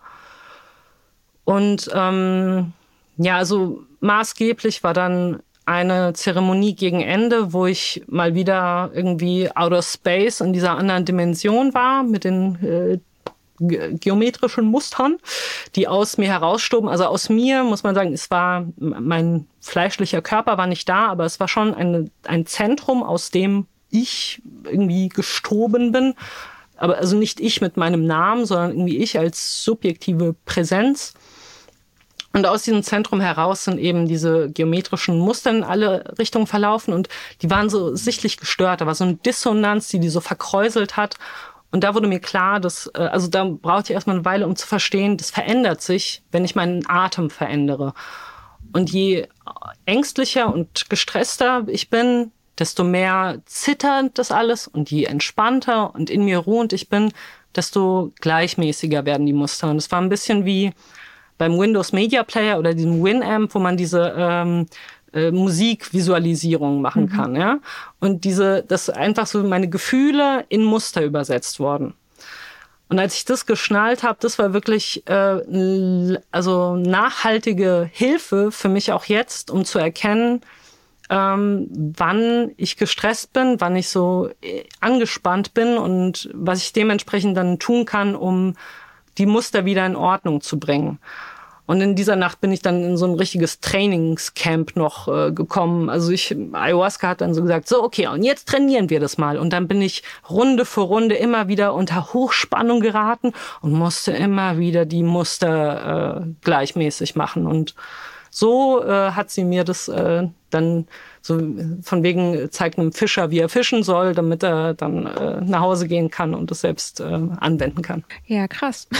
Und ähm, ja, also maßgeblich war dann eine Zeremonie gegen Ende, wo ich mal wieder irgendwie outer space in dieser anderen Dimension war mit den äh, geometrischen Mustern, die aus mir herausstoben. Also aus mir muss man sagen, es war mein fleischlicher Körper war nicht da, aber es war schon eine, ein Zentrum, aus dem ich irgendwie gestoben bin. Aber also nicht ich mit meinem Namen, sondern irgendwie ich als subjektive Präsenz. Und aus diesem Zentrum heraus sind eben diese geometrischen Muster in alle Richtungen verlaufen und die waren so sichtlich gestört. Da war so eine Dissonanz, die die so verkräuselt hat. Und da wurde mir klar, dass, äh, also da brauchte ich erstmal eine Weile, um zu verstehen, das verändert sich, wenn ich meinen Atem verändere. Und je ängstlicher und gestresster ich bin, desto mehr zittert das alles und je entspannter und in mir ruhend ich bin, desto gleichmäßiger werden die Muster. Und es war ein bisschen wie beim Windows Media Player oder diesem Winamp, wo man diese ähm, äh, Musikvisualisierung machen mhm. kann. Ja? Und diese, das einfach so meine Gefühle in Muster übersetzt worden. Und als ich das geschnallt habe, das war wirklich äh, also nachhaltige Hilfe für mich auch jetzt, um zu erkennen, ähm, wann ich gestresst bin, wann ich so äh, angespannt bin und was ich dementsprechend dann tun kann, um die Muster wieder in Ordnung zu bringen. Und in dieser Nacht bin ich dann in so ein richtiges Trainingscamp noch äh, gekommen. Also ich, Ayahuasca hat dann so gesagt, so okay, und jetzt trainieren wir das mal. Und dann bin ich Runde für Runde immer wieder unter Hochspannung geraten und musste immer wieder die Muster äh, gleichmäßig machen. Und so äh, hat sie mir das äh, dann so von wegen zeigt einem Fischer, wie er fischen soll, damit er dann äh, nach Hause gehen kann und es selbst äh, anwenden kann. Ja, krass. [LAUGHS]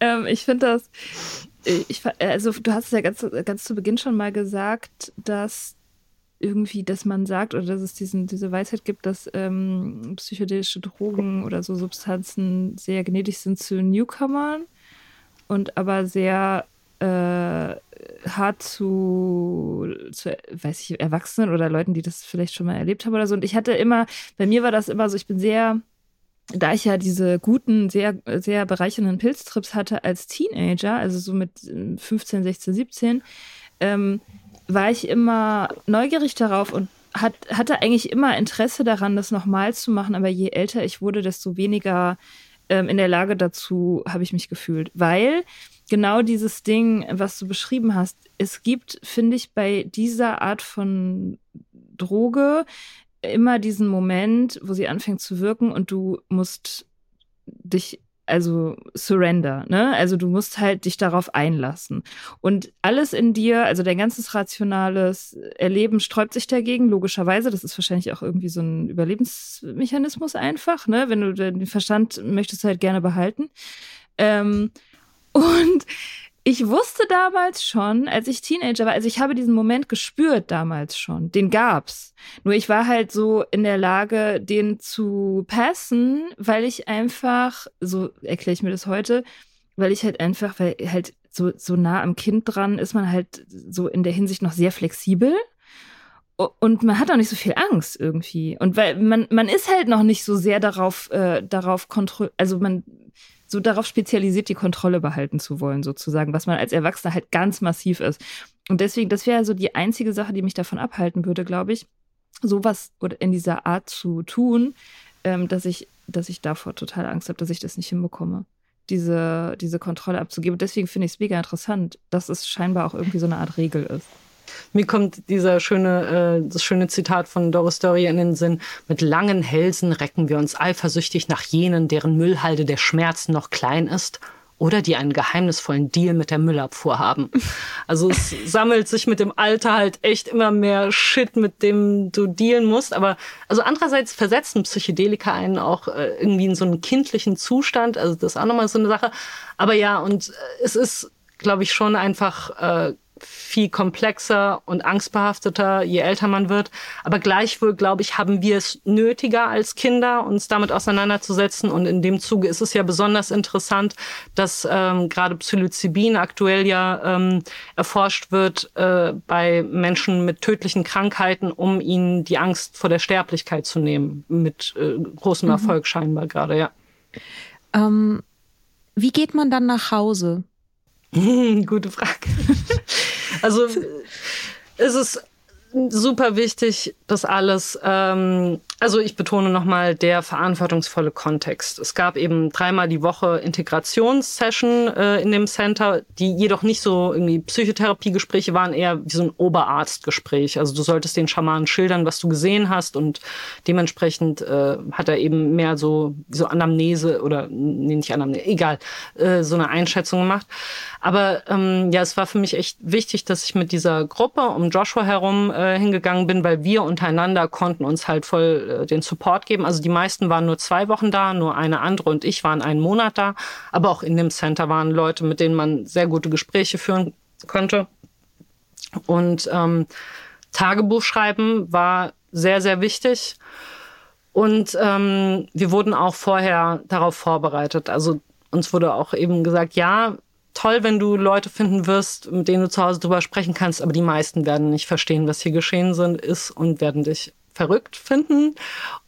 ähm, ich finde das, ich, also du hast es ja ganz, ganz zu Beginn schon mal gesagt, dass irgendwie, dass man sagt oder dass es diesen, diese Weisheit gibt, dass ähm, psychedelische Drogen oder so Substanzen sehr gnädig sind zu Newcomern und aber sehr äh, hart zu, zu, weiß ich, Erwachsenen oder Leuten, die das vielleicht schon mal erlebt haben oder so. Und ich hatte immer, bei mir war das immer so, ich bin sehr da ich ja diese guten, sehr, sehr bereichernden Pilztrips hatte als Teenager, also so mit 15, 16, 17, ähm, war ich immer neugierig darauf und hat, hatte eigentlich immer Interesse daran, das nochmal zu machen. Aber je älter ich wurde, desto weniger ähm, in der Lage dazu habe ich mich gefühlt. Weil genau dieses Ding, was du beschrieben hast, es gibt, finde ich, bei dieser Art von Droge immer diesen Moment, wo sie anfängt zu wirken und du musst dich also surrender, ne? Also du musst halt dich darauf einlassen. Und alles in dir, also dein ganzes rationales Erleben sträubt sich dagegen, logischerweise. Das ist wahrscheinlich auch irgendwie so ein Überlebensmechanismus einfach, ne? Wenn du den Verstand möchtest du halt gerne behalten. Ähm, und ich wusste damals schon, als ich Teenager war, also ich habe diesen Moment gespürt damals schon, den gab's. Nur ich war halt so in der Lage, den zu passen, weil ich einfach, so erkläre ich mir das heute, weil ich halt einfach, weil halt so, so nah am Kind dran ist man halt so in der Hinsicht noch sehr flexibel. Und man hat auch nicht so viel Angst irgendwie. Und weil man, man ist halt noch nicht so sehr darauf, äh, darauf kontrolliert, also man so darauf spezialisiert, die Kontrolle behalten zu wollen, sozusagen, was man als Erwachsener halt ganz massiv ist. Und deswegen, das wäre so die einzige Sache, die mich davon abhalten würde, glaube ich, sowas oder in dieser Art zu tun, ähm, dass ich, dass ich davor total Angst habe, dass ich das nicht hinbekomme, diese, diese Kontrolle abzugeben. Deswegen finde ich es mega interessant, dass es scheinbar auch irgendwie so eine Art Regel ist. Mir kommt dieser schöne, äh, das schöne Zitat von Doris Story in den Sinn. Mit langen Hälsen recken wir uns eifersüchtig nach jenen, deren Müllhalde der Schmerzen noch klein ist oder die einen geheimnisvollen Deal mit der Müllabfuhr haben. Also es [LAUGHS] sammelt sich mit dem Alter halt echt immer mehr Shit, mit dem du dealen musst. Aber also andererseits versetzen Psychedelika einen auch äh, irgendwie in so einen kindlichen Zustand. Also das ist auch nochmal so eine Sache. Aber ja, und äh, es ist, glaube ich, schon einfach äh, viel komplexer und angstbehafteter, je älter man wird. Aber gleichwohl, glaube ich, haben wir es nötiger als Kinder, uns damit auseinanderzusetzen. Und in dem Zuge ist es ja besonders interessant, dass ähm, gerade Psilocybin aktuell ja ähm, erforscht wird äh, bei Menschen mit tödlichen Krankheiten, um ihnen die Angst vor der Sterblichkeit zu nehmen. Mit äh, großem mhm. Erfolg scheinbar gerade, ja. Ähm, wie geht man dann nach Hause? [LAUGHS] Gute Frage. also es ist super wichtig, dass alles, ähm, also ich betone nochmal, der verantwortungsvolle Kontext. Es gab eben dreimal die Woche Integrationssession äh, in dem Center, die jedoch nicht so irgendwie Psychotherapiegespräche waren, eher wie so ein Oberarztgespräch. Also du solltest den Schamanen schildern, was du gesehen hast und dementsprechend äh, hat er eben mehr so, so Anamnese oder, nee, nicht Anamnese, egal, äh, so eine Einschätzung gemacht. Aber ähm, ja, es war für mich echt wichtig, dass ich mit dieser Gruppe um Joshua herum äh, hingegangen bin, weil wir untereinander konnten uns halt voll äh, den Support geben. Also die meisten waren nur zwei Wochen da, nur eine andere und ich waren einen Monat da. Aber auch in dem Center waren Leute, mit denen man sehr gute Gespräche führen konnte. Und ähm, Tagebuch schreiben war sehr, sehr wichtig. Und ähm, wir wurden auch vorher darauf vorbereitet. Also uns wurde auch eben gesagt, ja, toll, wenn du Leute finden wirst, mit denen du zu Hause drüber sprechen kannst, aber die meisten werden nicht verstehen, was hier geschehen sind, ist und werden dich verrückt finden.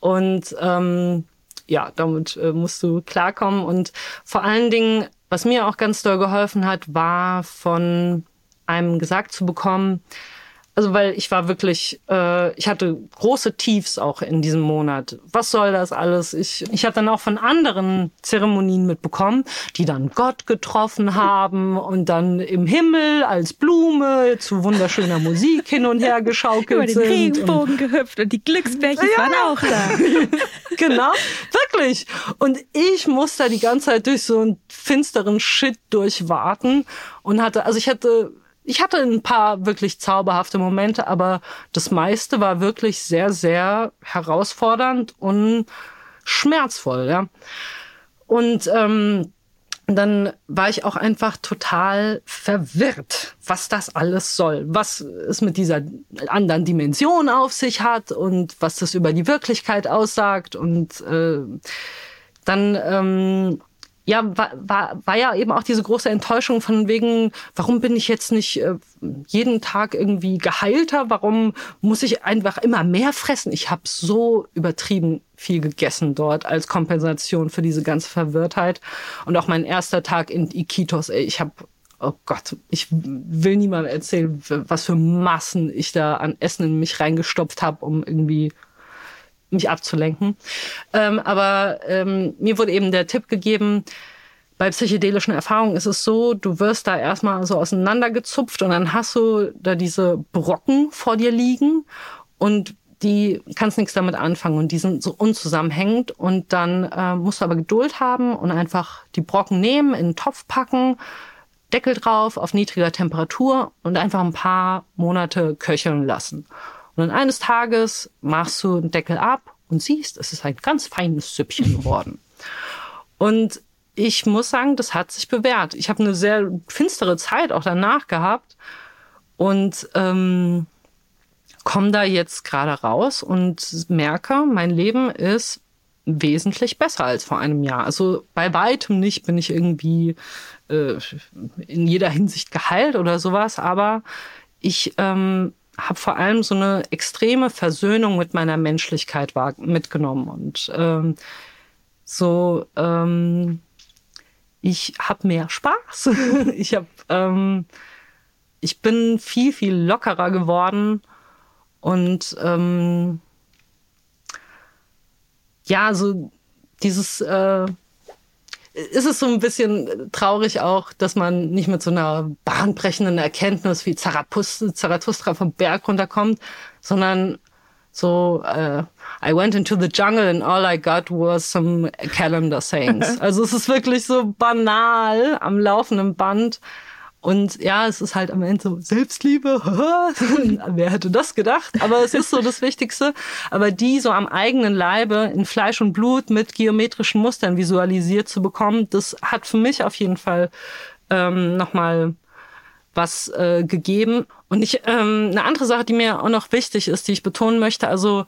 Und ähm, ja, damit äh, musst du klarkommen. Und vor allen Dingen, was mir auch ganz doll geholfen hat, war von einem gesagt zu bekommen, also weil ich war wirklich, äh, ich hatte große Tiefs auch in diesem Monat. Was soll das alles? Ich, ich habe dann auch von anderen Zeremonien mitbekommen, die dann Gott getroffen haben und dann im Himmel als Blume zu wunderschöner Musik hin und her geschaukelt Über den sind. Regenbogen und, gehüpft und die Glücksbärchen ja, waren auch da. [LAUGHS] genau, wirklich. Und ich musste die ganze Zeit durch so einen finsteren Shit durchwarten und hatte, also ich hatte ich hatte ein paar wirklich zauberhafte Momente, aber das meiste war wirklich sehr, sehr herausfordernd und schmerzvoll, ja. Und ähm, dann war ich auch einfach total verwirrt, was das alles soll, was es mit dieser anderen Dimension auf sich hat und was das über die Wirklichkeit aussagt. Und äh, dann ähm, ja, war, war, war ja eben auch diese große Enttäuschung von wegen, warum bin ich jetzt nicht äh, jeden Tag irgendwie geheilter? Warum muss ich einfach immer mehr fressen? Ich habe so übertrieben viel gegessen dort als Kompensation für diese ganze Verwirrtheit. Und auch mein erster Tag in Iquitos, ey, ich habe oh Gott, ich will niemandem erzählen, was für Massen ich da an Essen in mich reingestopft habe, um irgendwie mich abzulenken. Ähm, aber ähm, mir wurde eben der Tipp gegeben, bei psychedelischen Erfahrungen ist es so, du wirst da erstmal so auseinandergezupft und dann hast du da diese Brocken vor dir liegen und die kannst nichts damit anfangen und die sind so unzusammenhängend und dann äh, musst du aber Geduld haben und einfach die Brocken nehmen, in einen Topf packen, Deckel drauf auf niedriger Temperatur und einfach ein paar Monate köcheln lassen. Und dann eines Tages machst du den Deckel ab und siehst, es ist ein ganz feines Süppchen geworden. Und ich muss sagen, das hat sich bewährt. Ich habe eine sehr finstere Zeit auch danach gehabt und ähm, komme da jetzt gerade raus und merke, mein Leben ist wesentlich besser als vor einem Jahr. Also bei weitem nicht bin ich irgendwie äh, in jeder Hinsicht geheilt oder sowas, aber ich ähm, habe vor allem so eine extreme Versöhnung mit meiner Menschlichkeit mitgenommen und ähm, so ähm, ich habe mehr Spaß. [LAUGHS] ich habe ähm, ich bin viel viel lockerer geworden und ähm, ja so dieses äh, ist es so ein bisschen traurig auch, dass man nicht mit so einer bahnbrechenden Erkenntnis wie Zarathustra vom Berg runterkommt, sondern so, uh, I went into the jungle and all I got was some calendar sayings. [LAUGHS] Also es ist wirklich so banal am laufenden Band. Und ja, es ist halt am Ende so Selbstliebe. [LAUGHS] Wer hätte das gedacht? Aber es ist so das Wichtigste. Aber die so am eigenen Leibe in Fleisch und Blut mit geometrischen Mustern visualisiert zu bekommen, das hat für mich auf jeden Fall ähm, nochmal was äh, gegeben. Und ich, ähm, eine andere Sache, die mir auch noch wichtig ist, die ich betonen möchte, also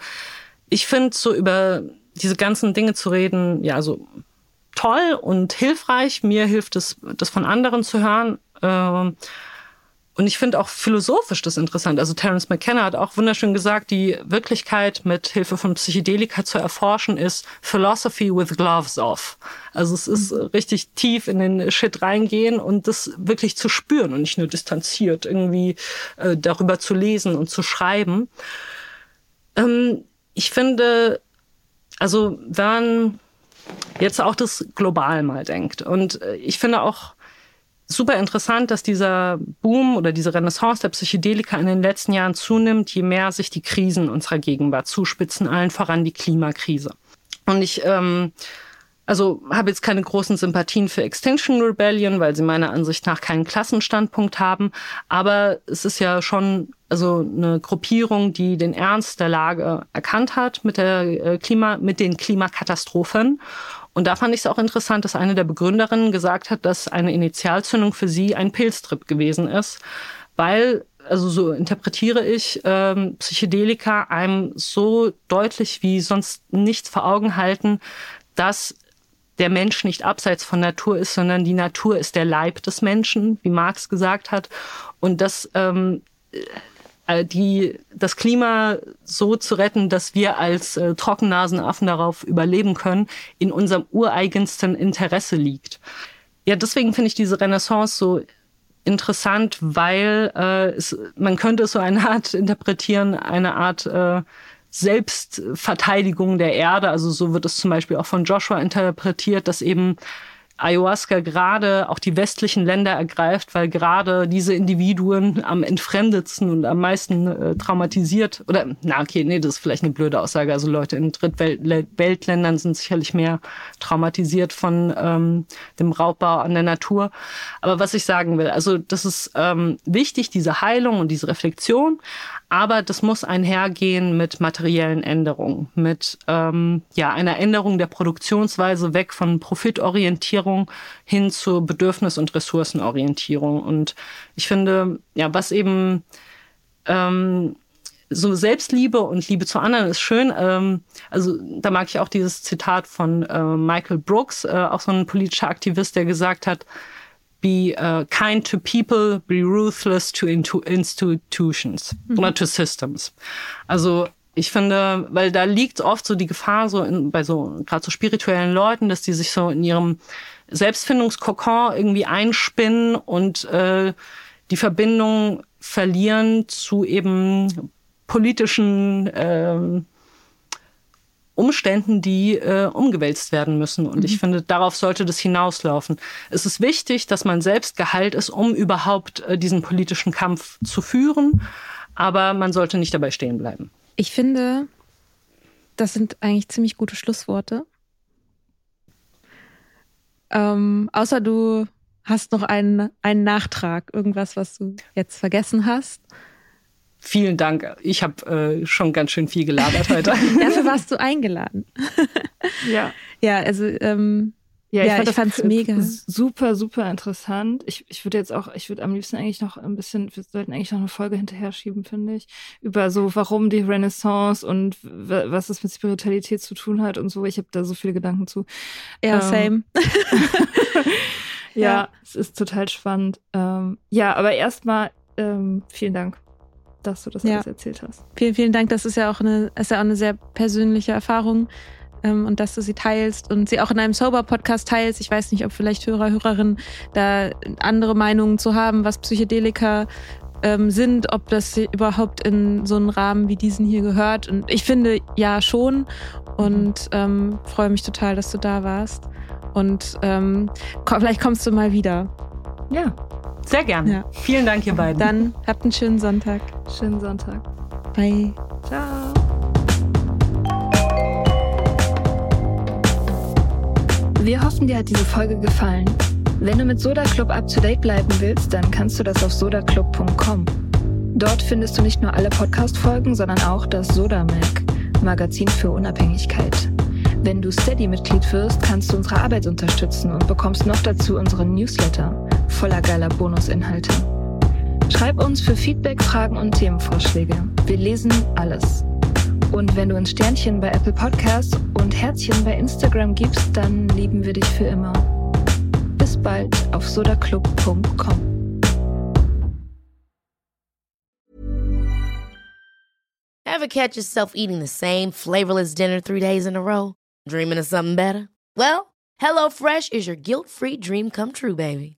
ich finde, so über diese ganzen Dinge zu reden, ja, also toll und hilfreich. Mir hilft es, das von anderen zu hören. Ähm, und ich finde auch philosophisch das interessant. Also Terence McKenna hat auch wunderschön gesagt, die Wirklichkeit mit Hilfe von Psychedelika zu erforschen ist Philosophy with gloves off. Also es ist mhm. richtig tief in den Shit reingehen und das wirklich zu spüren und nicht nur distanziert irgendwie äh, darüber zu lesen und zu schreiben. Ähm, ich finde, also wenn man jetzt auch das global mal denkt und äh, ich finde auch super interessant, dass dieser Boom oder diese Renaissance der Psychedelika in den letzten Jahren zunimmt, je mehr sich die Krisen unserer Gegenwart zuspitzen, allen voran die Klimakrise. Und ich ähm, also habe jetzt keine großen Sympathien für Extinction Rebellion, weil sie meiner Ansicht nach keinen Klassenstandpunkt haben. Aber es ist ja schon also eine Gruppierung, die den Ernst der Lage erkannt hat mit der äh, Klima, mit den Klimakatastrophen und da fand ich es auch interessant, dass eine der Begründerinnen gesagt hat, dass eine Initialzündung für sie ein Pilztrip gewesen ist, weil also so interpretiere ich, ähm, Psychedelika einem so deutlich wie sonst nichts vor Augen halten, dass der Mensch nicht abseits von Natur ist, sondern die Natur ist der Leib des Menschen, wie Marx gesagt hat. Und dass ähm, äh, die, das Klima so zu retten, dass wir als äh, Trockennasenaffen darauf überleben können, in unserem ureigensten Interesse liegt. Ja, deswegen finde ich diese Renaissance so interessant, weil äh, es, man könnte es so eine Art interpretieren, eine Art äh, Selbstverteidigung der Erde. Also so wird es zum Beispiel auch von Joshua interpretiert, dass eben Ayahuasca gerade auch die westlichen Länder ergreift, weil gerade diese Individuen am entfremdetsten und am meisten äh, traumatisiert oder na okay, nee, das ist vielleicht eine blöde Aussage. Also Leute in Drittweltländern sind sicherlich mehr traumatisiert von ähm, dem Raubbau an der Natur. Aber was ich sagen will, also das ist ähm, wichtig, diese Heilung und diese Reflexion. Aber das muss einhergehen mit materiellen Änderungen, mit ähm, ja, einer Änderung der Produktionsweise weg von Profitorientierung hin zur Bedürfnis- und Ressourcenorientierung. Und ich finde, ja, was eben ähm, so Selbstliebe und Liebe zu anderen ist schön. Ähm, also da mag ich auch dieses Zitat von äh, Michael Brooks, äh, auch so ein politischer Aktivist, der gesagt hat, be uh, kind to people, be ruthless to institutions mhm. oder to systems. Also ich finde, weil da liegt oft so die Gefahr so in, bei so gerade so spirituellen Leuten, dass die sich so in ihrem Selbstfindungskokon irgendwie einspinnen und äh, die Verbindung verlieren zu eben politischen äh, Umständen, die äh, umgewälzt werden müssen. Und mhm. ich finde, darauf sollte das hinauslaufen. Es ist wichtig, dass man selbst geheilt ist, um überhaupt äh, diesen politischen Kampf zu führen. Aber man sollte nicht dabei stehen bleiben. Ich finde, das sind eigentlich ziemlich gute Schlussworte. Ähm, außer du hast noch einen, einen Nachtrag, irgendwas, was du jetzt vergessen hast. Vielen Dank. Ich habe äh, schon ganz schön viel gelabert heute. [LAUGHS] Dafür warst du eingeladen. [LAUGHS] ja. Ja, also ähm, ja, ich, ja, fand ich fand's mega. Super, super interessant. Ich, ich würde jetzt auch, ich würde am liebsten eigentlich noch ein bisschen, wir sollten eigentlich noch eine Folge hinterher schieben, finde ich, über so, warum die Renaissance und was es mit Spiritualität zu tun hat und so. Ich habe da so viele Gedanken zu. Ja, ähm, same. [LAUGHS] ja, ja, es ist total spannend. Ähm, ja, aber erstmal ähm, vielen Dank dass du das ja. alles erzählt hast. Vielen, vielen Dank. Das ist ja auch eine, ist ja auch eine sehr persönliche Erfahrung ähm, und dass du sie teilst und sie auch in einem Sober-Podcast teilst. Ich weiß nicht, ob vielleicht Hörer, Hörerinnen da andere Meinungen zu haben, was Psychedelika ähm, sind, ob das überhaupt in so einen Rahmen wie diesen hier gehört. Und ich finde ja schon und ähm, freue mich total, dass du da warst. Und ähm, vielleicht kommst du mal wieder. Ja. Sehr gerne. Ja. Vielen Dank, ihr beiden. Dann habt einen schönen Sonntag. Schönen Sonntag. Bye. Ciao. Wir hoffen, dir hat diese Folge gefallen. Wenn du mit Soda Club up to date bleiben willst, dann kannst du das auf sodaclub.com. Dort findest du nicht nur alle Podcast-Folgen, sondern auch das Soda Mag, Magazin für Unabhängigkeit. Wenn du Steady-Mitglied wirst, kannst du unsere Arbeit unterstützen und bekommst noch dazu unseren Newsletter voller geiler Bonusinhalte. Schreib uns für Feedback, Fragen und Themenvorschläge. Wir lesen alles. Und wenn du uns Sternchen bei Apple Podcasts und Herzchen bei Instagram gibst, dann lieben wir dich für immer. Bis bald auf sodaclub.com. Ever catch yourself eating the same flavorless dinner three days in a row? Dreaming of something better? Well, HelloFresh is your guilt-free dream come true, baby.